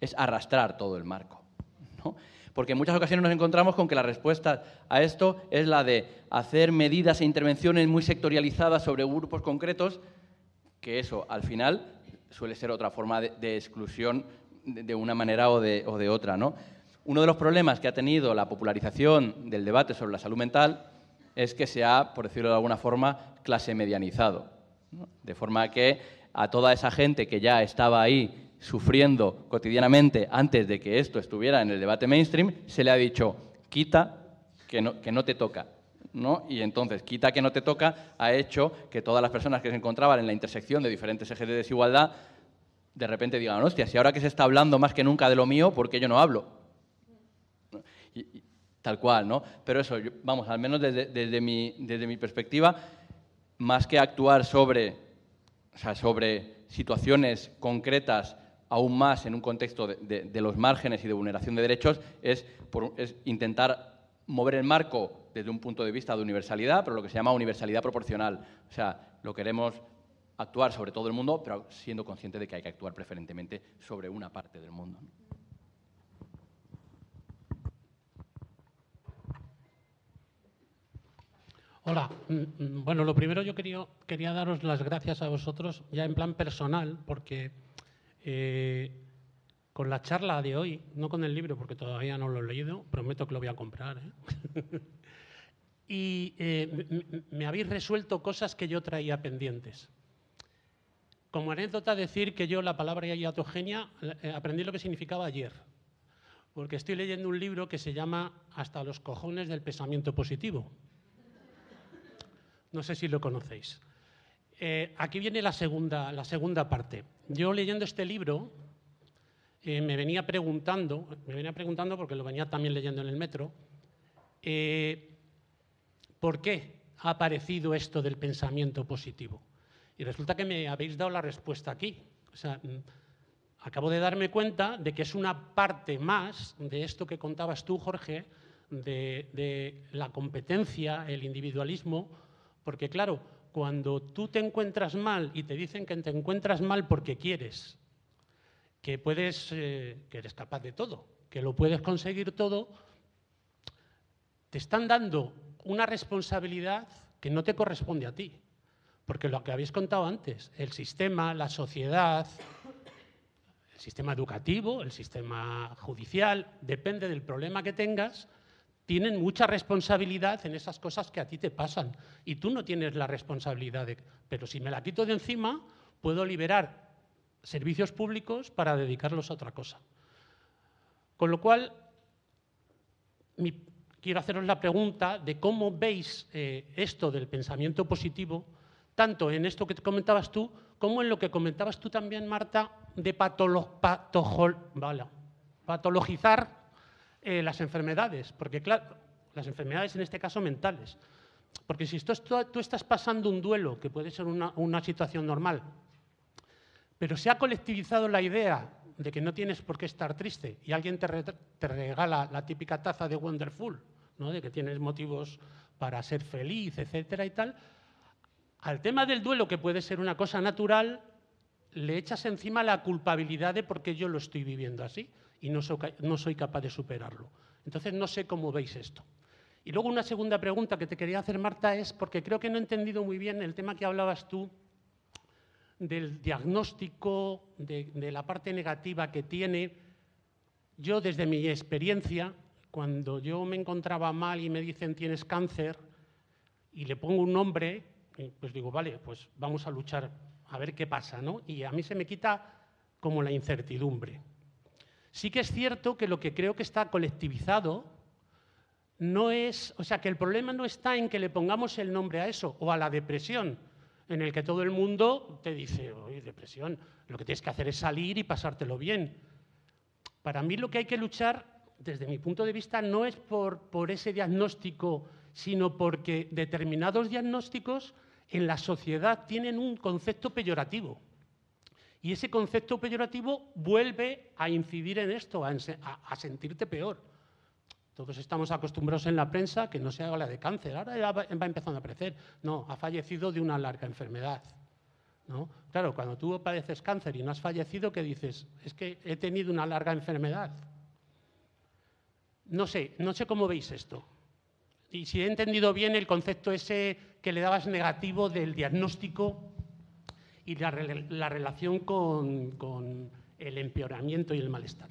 es arrastrar todo el marco. ¿no? porque en muchas ocasiones nos encontramos con que la respuesta a esto es la de hacer medidas e intervenciones muy sectorializadas sobre grupos concretos, que eso al final suele ser otra forma de, exclusión de, una manera o de, otra. ¿no? Uno de los problemas que ha tenido la popularización del debate sobre la salud mental es que se ha, por decirlo de alguna forma, clase medianizado. De forma que a toda esa gente que ya estaba ahí sufriendo cotidianamente antes de que esto estuviera en el debate mainstream, se le ha dicho, quita que no, que no te toca. ¿no? Y entonces, quita que no te toca, ha hecho que todas las personas que se encontraban en la intersección de diferentes ejes de desigualdad de repente digan, hostia, si ahora que se está hablando más que nunca de lo mío, ¿por qué yo no hablo? Tal cual, ¿no? Pero eso, vamos, al menos desde, mi, desde mi perspectiva, más que actuar sobre, sobre situaciones concretas aún más en un contexto de, los márgenes y de vulneración de derechos, es, es intentar mover el marco desde un punto de vista de universalidad, pero lo que se llama universalidad proporcional. O sea, lo queremos actuar sobre todo el mundo, pero siendo consciente de que hay que actuar preferentemente sobre una parte del mundo. Hola, mm, mm, bueno, lo primero yo quería, daros las gracias a vosotros, ya en plan personal, porque eh, con la charla de hoy, no con el libro, porque todavía no lo he leído, prometo que lo voy a comprar, ¿eh? y eh, me habéis resuelto cosas que yo traía pendientes. Como anécdota decir que yo la palabra iatogenia aprendí lo que significaba ayer, porque estoy leyendo un libro que se llama Hasta los cojones del pensamiento positivo no sé si lo conocéis. Eh, aquí viene la segunda, la segunda parte. Yo leyendo este libro eh, me venía preguntando, me venía preguntando porque lo venía también leyendo en el metro, eh, ¿por qué ha aparecido esto del pensamiento positivo? Y resulta que me habéis dado la respuesta aquí. Mm, acabo de darme cuenta de que es una parte más de esto que contabas tú, Jorge, de la competencia, el individualismo, porque claro, cuando tú te encuentras mal y te dicen que te encuentras mal porque quieres, que puedes, eh, que eres capaz de todo, que lo puedes conseguir todo, te están dando una responsabilidad que no te corresponde a ti. Porque lo que habéis contado antes, el sistema, la sociedad, el sistema educativo, el sistema judicial, depende del problema que tengas, tienen mucha responsabilidad en esas cosas que a ti te pasan. Y tú no tienes la responsabilidad de... Pero si me la quito de encima, puedo liberar servicios públicos para dedicarlos a otra cosa. Con lo cual, quiero haceros la pregunta de cómo veis eh, esto del pensamiento positivo, tanto en esto que comentabas tú, como en lo que comentabas tú también, Marta, de patologizar eh, las enfermedades, porque claro, las enfermedades en este caso mentales. Porque si tú estás pasando un duelo, que puede ser una, situación normal, pero se ha colectivizado la idea de que no tienes por qué estar triste y alguien te, regala la típica taza de Wonderful, ¿no? de que tienes motivos para ser feliz, etcétera y tal, al tema del duelo, que puede ser una cosa natural, le echas encima la culpabilidad de por qué yo lo estoy viviendo así y no soy, capaz de superarlo. Entonces no sé cómo veis esto. Y luego una segunda pregunta que te quería hacer, Marta, es porque creo que no he entendido muy bien el tema que hablabas tú del diagnóstico, de, de, la parte negativa que tiene. Yo, desde mi experiencia, cuando yo me encontraba mal y me dicen tienes cáncer y le pongo un nombre, pues digo, vale, pues vamos a luchar a ver qué pasa, ¿no? Y a mí se me quita como la incertidumbre. Sí que es cierto que lo que creo que está colectivizado no es, o sea, que el problema no está en que le pongamos el nombre a eso o a la depresión, en el que todo el mundo te dice, oye, depresión, lo que tienes que hacer es salir y pasártelo bien. Para mí lo que hay que luchar, desde mi punto de vista, no es por, por ese diagnóstico, sino porque determinados diagnósticos en la sociedad tienen un concepto peyorativo. Y ese concepto peyorativo vuelve a incidir en esto, a, sentirte peor. Todos estamos acostumbrados en la prensa que no se haga la de cáncer, ahora ya va, empezando a aparecer. No, ha fallecido de una larga enfermedad. ¿no? Claro, cuando tú padeces cáncer y no has fallecido, ¿qué dices? Es que he tenido una larga enfermedad. No sé, no sé cómo veis esto. Y si he entendido bien el concepto ese que le dabas negativo del diagnóstico y la, relación con, el empeoramiento y el malestar.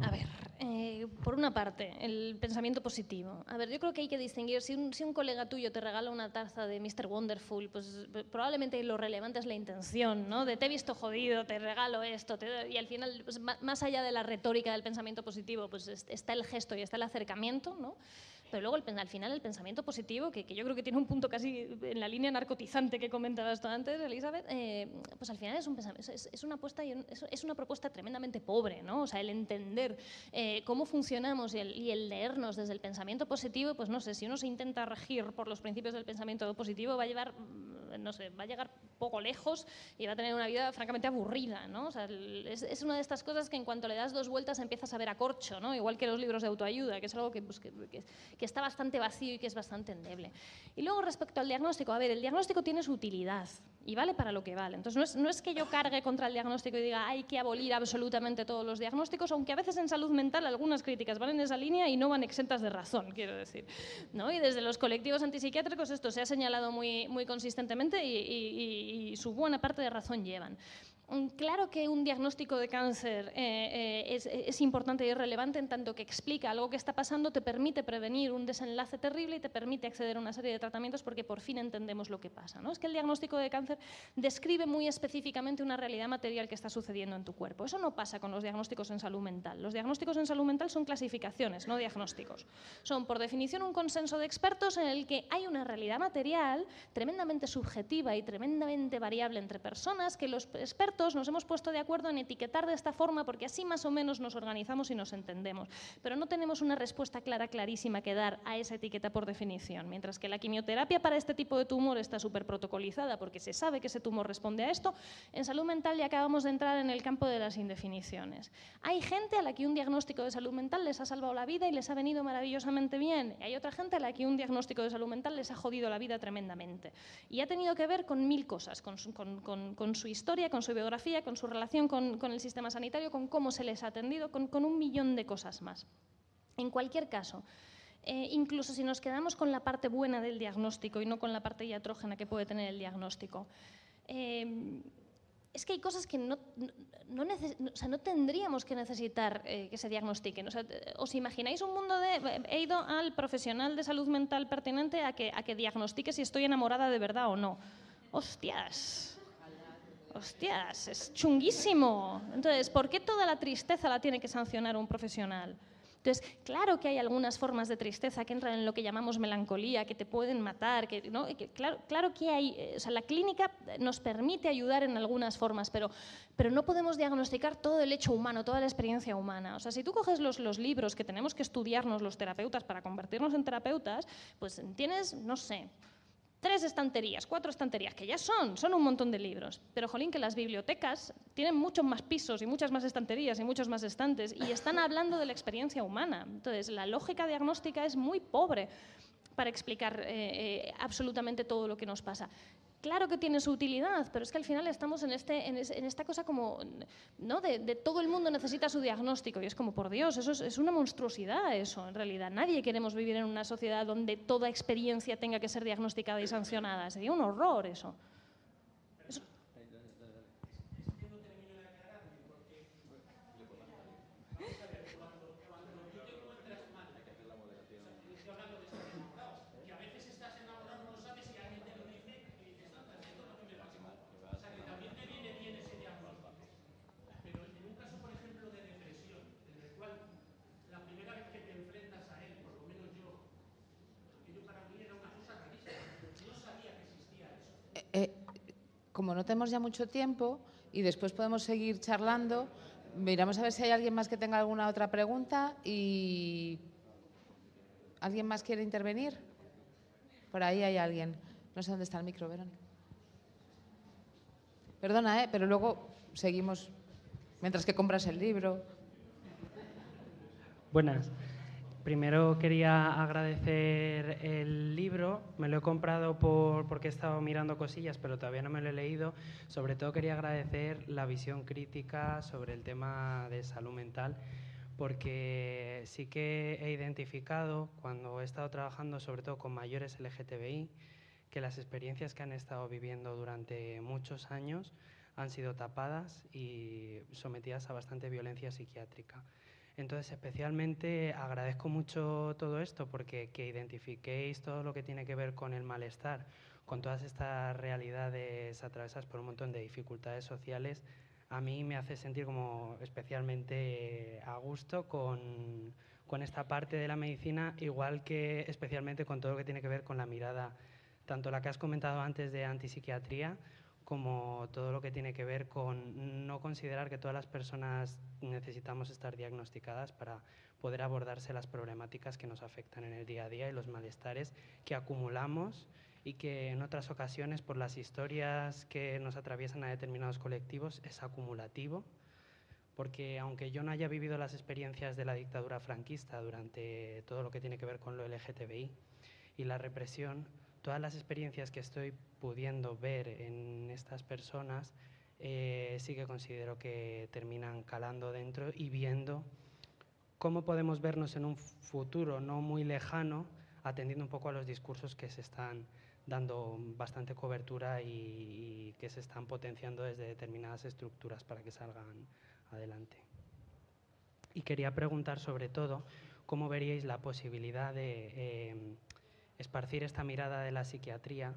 A ver, eh, por una parte, el pensamiento positivo. A ver, yo creo que hay que distinguir, si un, si un, colega tuyo te regala una taza de Mr. Wonderful, pues probablemente lo relevante es la intención, ¿no? De te he visto jodido, te regalo esto, y al final, pues, más allá de la retórica del pensamiento positivo, pues está el gesto y está el acercamiento, ¿no? Pero luego al final el pensamiento positivo, que, yo creo que tiene un punto casi en la línea narcotizante que comentabas tú antes, Elizabeth, eh, pues al final es, un es, una apuesta es, una propuesta tremendamente pobre, ¿no? O sea, el entender eh, cómo funcionamos y el, leernos desde el pensamiento positivo, pues no sé, si uno se intenta regir por los principios del pensamiento positivo, va a llevar, mm, no sé, va a llegar poco lejos y va a tener una vida francamente aburrida, ¿no? O sea, es, una de estas cosas que en cuanto le das dos vueltas empiezas a ver a corcho, ¿no? Igual que los libros de autoayuda, que es algo que, pues, que, que está bastante vacío y que es bastante endeble. Y luego respecto al diagnóstico, a ver, el diagnóstico tiene su utilidad y vale para lo que vale. Entonces, no es, no es, que yo cargue contra el diagnóstico y diga hay que abolir absolutamente todos los diagnósticos, aunque a veces en salud mental algunas críticas van en esa línea y no van exentas de razón, quiero decir. ¿no? Y desde los colectivos antipsiquiátricos esto se ha señalado muy, muy consistentemente y, y su buena parte de razón llevan. Mm, claro que un diagnóstico de cáncer eh, eh, es, importante y relevante en tanto que explica algo que está pasando, te permite prevenir un desenlace terrible y te permite acceder a una serie de tratamientos porque por fin entendemos lo que pasa. ¿no? Es que el diagnóstico de cáncer describe muy específicamente una realidad material que está sucediendo en tu cuerpo. Eso no pasa con los diagnósticos en salud mental. Los diagnósticos en salud mental son clasificaciones, no diagnósticos. Son, por definición, un consenso de expertos en el que hay una realidad material tremendamente subjetiva y tremendamente variable entre personas que los expertos nos hemos puesto de acuerdo en etiquetar de esta forma porque así más o menos nos organizamos y nos entendemos. Pero no tenemos una respuesta clara, clarísima que dar a esa etiqueta por definición. Mientras que la quimioterapia para este tipo de tumor está súper protocolizada porque se sabe que ese tumor responde a esto, en salud mental ya acabamos de entrar en el campo de las indefiniciones. Hay gente a la que un diagnóstico de salud mental les ha salvado la vida y les ha venido maravillosamente bien. Hay otra gente a la que un diagnóstico de salud mental les ha jodido la vida tremendamente. Y ha tenido que ver con mil cosas, con su, con su historia, con su biografía con su relación con, el sistema sanitario, con cómo se les ha atendido, con, un millón de cosas más. En cualquier caso, eh, incluso si nos quedamos con la parte buena del diagnóstico y no con la parte iatrógena que puede tener el diagnóstico, eh, es que hay cosas que no, no, tendríamos que necesitar eh, que se diagnostiquen. ¿Os imagináis un mundo de... He ido al profesional de salud mental pertinente a que, a que diagnostique si estoy enamorada de verdad o no. Hostias, hostias, es chunguísimo. Entonces, ¿por qué toda la tristeza la tiene que sancionar un profesional? Entonces, claro que hay algunas formas de tristeza que entran en lo que llamamos melancolía, que te pueden matar, que, ¿no? claro, claro, que hay, eh, o sea, la clínica nos permite ayudar en algunas formas, pero, pero no podemos diagnosticar todo el hecho humano, toda la experiencia humana. O sea, si tú coges los, los libros que tenemos que estudiarnos los terapeutas para convertirnos en terapeutas, pues tienes, no sé, tres estanterías, cuatro estanterías, que ya son, son un montón de libros. Pero, jolín, que las bibliotecas tienen muchos más pisos y muchas más estanterías y muchos más estantes y están hablando de la experiencia humana. Entonces, la lógica diagnóstica es muy pobre para explicar eh, eh, absolutamente todo lo que nos pasa claro que tiene su utilidad, pero es que al final estamos en, este, en, esta cosa como, ¿no? De, todo el mundo necesita su diagnóstico y es como, por Dios, eso es, una monstruosidad eso, en realidad. Nadie queremos vivir en una sociedad donde toda experiencia tenga que ser diagnosticada y sancionada. Sería un horror eso. Como no tenemos ya mucho tiempo y después podemos seguir charlando, miramos a ver si hay alguien más que tenga alguna otra pregunta y ¿alguien más quiere intervenir? Por ahí hay alguien. No sé dónde está el micro, Verónica. Perdona, ¿eh? pero luego seguimos mientras que compras el libro. Buenas. Primero quería agradecer el libro, me lo he comprado por, porque he estado mirando cosillas, pero todavía no me lo he leído. Sobre todo quería agradecer la visión crítica sobre el tema de salud mental, porque sí que he identificado cuando he estado trabajando sobre todo con mayores LGTBI, que las experiencias que han estado viviendo durante muchos años han sido tapadas y sometidas a bastante violencia psiquiátrica. Entonces, especialmente agradezco mucho todo esto porque que identifiquéis todo lo que tiene que ver con el malestar, con todas estas realidades atravesadas por un montón de dificultades sociales, a mí me hace sentir como especialmente a gusto con, con esta parte de la medicina, igual que especialmente con todo lo que tiene que ver con la mirada, tanto la que has comentado antes de antipsiquiatría, como todo lo que tiene que ver con no considerar que todas las personas necesitamos estar diagnosticadas para poder abordarse las problemáticas que nos afectan en el día a día y los malestares que acumulamos y que en otras ocasiones por las historias que nos atraviesan a determinados colectivos es acumulativo, porque aunque yo no haya vivido las experiencias de la dictadura franquista durante todo lo que tiene que ver con lo LGTBI y la represión, todas las experiencias que estoy pudiendo ver en estas personas, eh, sí que considero que terminan calando dentro y viendo cómo podemos vernos en un futuro no muy lejano, atendiendo un poco a los discursos que se están dando bastante cobertura y, y que se están potenciando desde determinadas estructuras para que salgan adelante. Y quería preguntar sobre todo cómo veríais la posibilidad de eh, esparcir esta mirada de la psiquiatría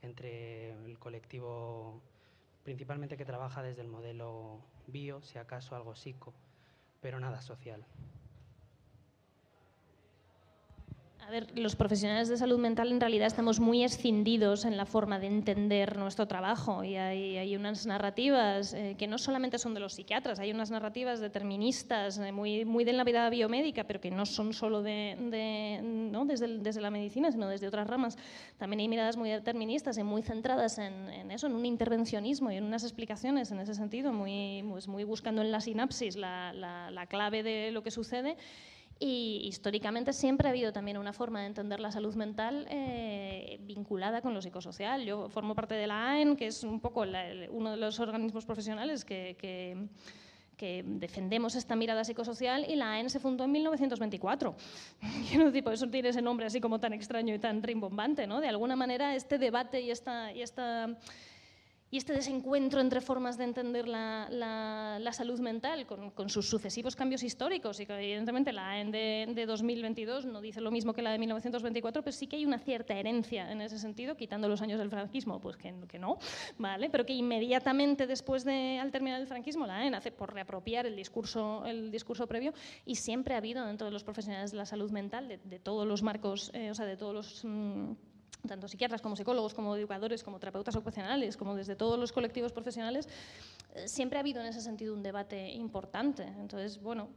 entre el colectivo principalmente que trabaja desde el modelo bio, si acaso algo psico, pero nada social. A ver, los profesionales de salud mental en realidad estamos muy escindidos en la forma de entender nuestro trabajo y hay, hay unas narrativas eh, que no solamente son de los psiquiatras, hay unas narrativas deterministas eh, muy, muy de la vida biomédica, pero que no son solo de, de ¿no? desde, desde, la medicina, sino desde otras ramas. También hay miradas muy deterministas y muy centradas en, en, eso, en un intervencionismo y en unas explicaciones en ese sentido, muy, pues muy buscando en la sinapsis la, la, la clave de lo que sucede y históricamente siempre ha habido también una forma de entender la salud mental eh, vinculada con lo psicosocial. Yo formo parte de la AEN, que es un poco uno de los organismos profesionales que, defendemos esta mirada psicosocial y la AEN se fundó en 1924. Yo por eso tiene ese nombre así como tan extraño y tan rimbombante. ¿no? De alguna manera este debate. Y esta y este desencuentro entre formas de entender la, salud mental con, sus sucesivos cambios históricos y que evidentemente la AEN de, de, 2022 no dice lo mismo que la de 1924, pero sí que hay una cierta herencia en ese sentido, quitando los años del franquismo, pues que, no, ¿vale? pero que inmediatamente después de, al terminar el franquismo, la AEN hace por reapropiar el discurso, el discurso previo y siempre ha habido dentro de los profesionales de la salud mental, de, todos los marcos, eh, o sea, de todos los... Mmm, tanto psiquiatras como psicólogos, como educadores, como terapeutas ocupacionales, como desde todos los colectivos profesionales, eh, siempre ha habido en ese sentido un debate importante. Entonces, bueno,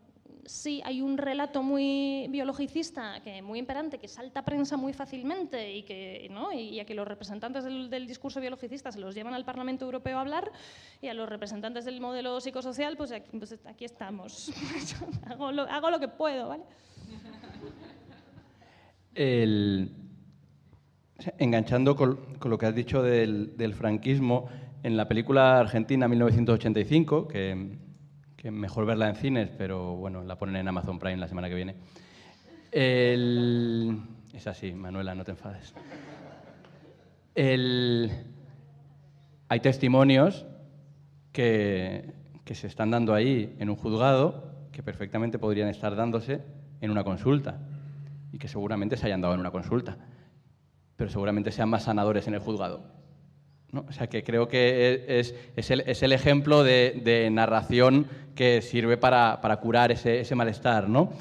sí hay un relato muy biologicista, que muy imperante, que salta a prensa muy fácilmente y que ¿no? y, que los representantes del, discurso biologicista se los llevan al Parlamento Europeo a hablar y a los representantes del modelo psicosocial, pues aquí, pues estamos. hago, lo, hago lo que puedo, ¿vale? El enganchando con, lo que has dicho del, franquismo, en la película Argentina 1985, que, que, mejor verla en cines, pero bueno, la ponen en Amazon Prime la semana que viene. Es así, Manuela, no te enfades. Hay testimonios que se están dando ahí en un juzgado que perfectamente podrían estar dándose en una consulta y que seguramente se hayan dado en una consulta pero seguramente sean más sanadores en el juzgado. ¿no? O sea, que creo que es, es, el, es el, ejemplo de, de, narración que sirve para, para curar ese, ese, malestar. ¿no?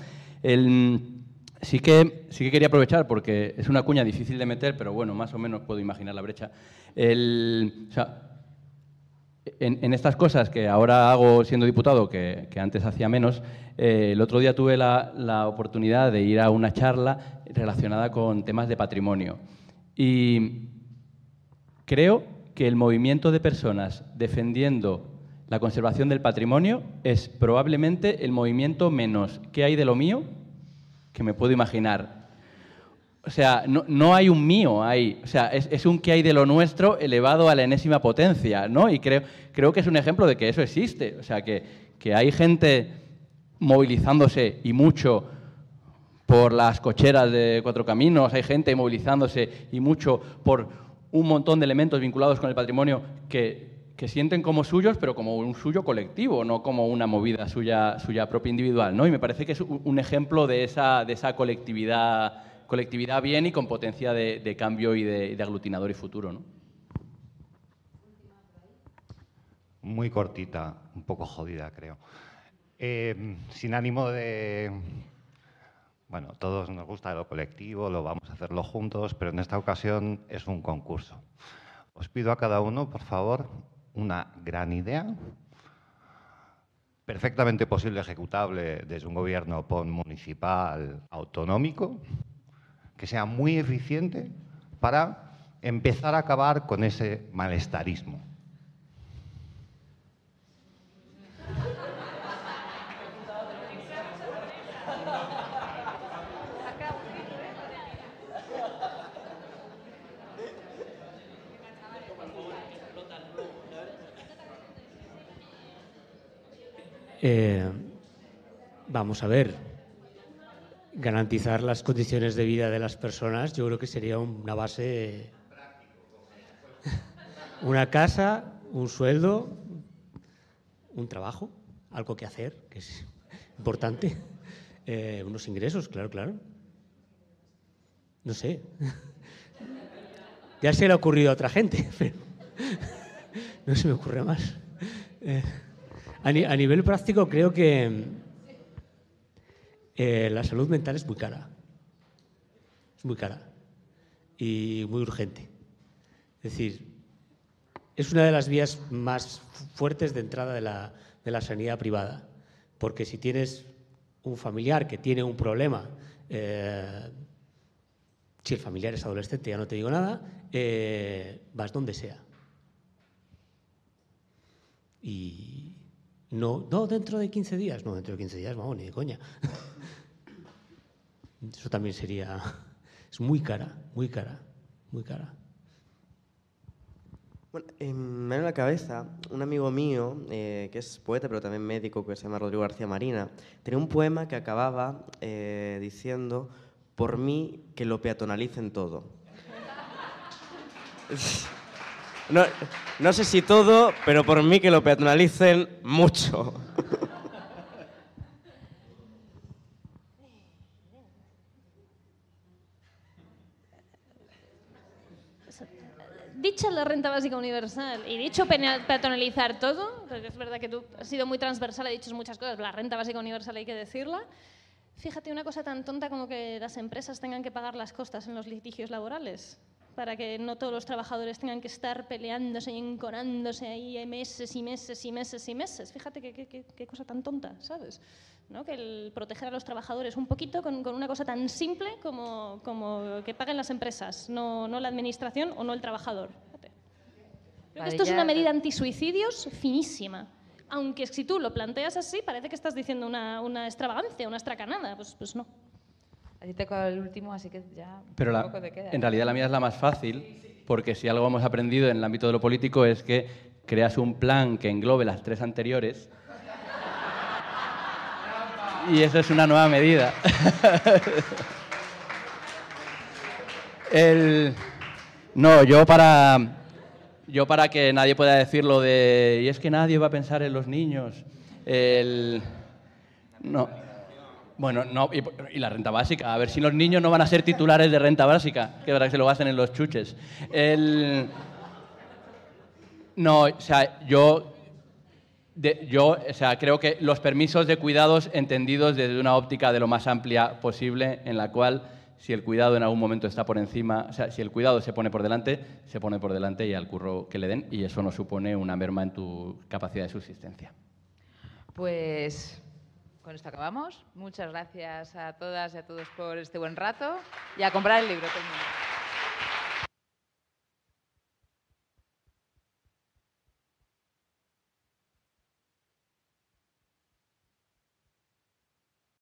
El, sí, que, sí que quería aprovechar, porque es una cuña difícil de meter, pero bueno, más o menos puedo imaginar la brecha. El, o sea, en, en, estas cosas que ahora hago siendo diputado, que, que antes hacía menos, eh, el otro día tuve la, la oportunidad de ir a una charla relacionada con temas de patrimonio. Y creo que el movimiento de personas defendiendo la conservación del patrimonio es probablemente el movimiento menos que hay de lo mío que me puedo imaginar. O sea, no, no hay un mío ahí, o sea, es, es, un que hay de lo nuestro elevado a la enésima potencia, ¿no? Y creo, creo que es un ejemplo de que eso existe, o sea, que, que hay gente movilizándose y mucho por las cocheras de Cuatro Caminos, hay gente movilizándose y mucho por un montón de elementos vinculados con el patrimonio que, que sienten como suyos, pero como un suyo colectivo, no como una movida suya, suya propia individual. ¿no? Y me parece que es un ejemplo de esa, de esa colectividad, colectividad bien y con potencia de, de cambio y de, de, aglutinador y futuro. ¿no? Muy cortita, un poco jodida, creo. Eh, sin ánimo de Bueno, todos nos gusta lo colectivo, lo vamos a hacerlo juntos, pero en esta ocasión es un concurso. Os pido a cada uno, por favor, una gran idea, perfectamente posible ejecutable desde un gobierno municipal autonómico, que sea muy eficiente para empezar a acabar con ese malestarismo. Eh, vamos a ver, garantizar las condiciones de vida de las personas yo creo que sería una base, una casa, un sueldo, un trabajo, algo que hacer, que es importante, eh, unos ingresos, claro, claro. No sé. Ya se le ha ocurrido a otra gente, pero no se me ocurre más. Eh, a, nivel práctico creo que eh, la salud mental es muy cara. Es muy cara y muy urgente. Es decir, es una de las vías más fuertes de entrada de la, de la sanidad privada. Porque si tienes un familiar que tiene un problema, eh, si el familiar es adolescente, ya no te digo nada, eh, vas donde sea. Y, no, no, dentro de 15 días. No, dentro de 15 días, vamos, ni de coña. Eso también sería... Es muy cara, muy cara, muy cara. Bueno, me viene a la cabeza un amigo mío, eh, que es poeta, pero también médico, que se llama Rodrigo García Marina, tenía un poema que acababa eh, diciendo, por mí que lo peatonalicen todo. No, sé si todo, pero por mí que lo peatonalicen mucho. Dicha la renta básica universal y dicho peatonalizar todo, porque es verdad que tú has sido muy transversal, has dicho muchas cosas, la renta básica universal hay que decirla. Fíjate una cosa tan tonta como que las empresas tengan que pagar las costas en los litigios laborales para que no todos los trabajadores tengan que estar peleándose y enconándose ahí meses y meses y meses y meses. Fíjate qué cosa tan tonta, ¿sabes? ¿No? Que el proteger a los trabajadores un poquito con, con una cosa tan simple como, como, que paguen las empresas, no, no, la administración o no el trabajador. Creo que esto es una medida antisuicidios finísima. Aunque si tú lo planteas así, parece que estás diciendo una, una extravagancia, una estracanada. Pues, pues no. A ti te el último, así que ya Pero la, poco te queda. en realidad la mía es la más fácil, porque si algo hemos aprendido en el ámbito de lo político es que creas un plan que englobe las tres anteriores. y eso es una nueva medida. el, no, yo para, yo para que nadie pueda decir lo de, y es que nadie va a pensar en los niños. El, no. Bueno, no, y, la renta básica. A ver si los niños no van a ser titulares de renta básica, que verdad que se lo hacen en los chuches. No, o sea, yo, yo o sea, creo que los permisos de cuidados entendidos desde una óptica de lo más amplia posible, en la cual si el cuidado en algún momento está por encima, o sea, si el cuidado se pone por delante, se pone por delante y al curro que le den, y eso no supone una merma en tu capacidad de subsistencia. Pues con esto acabamos. Muchas gracias a todas y a todos por este buen rato y a comprar el libro. Todo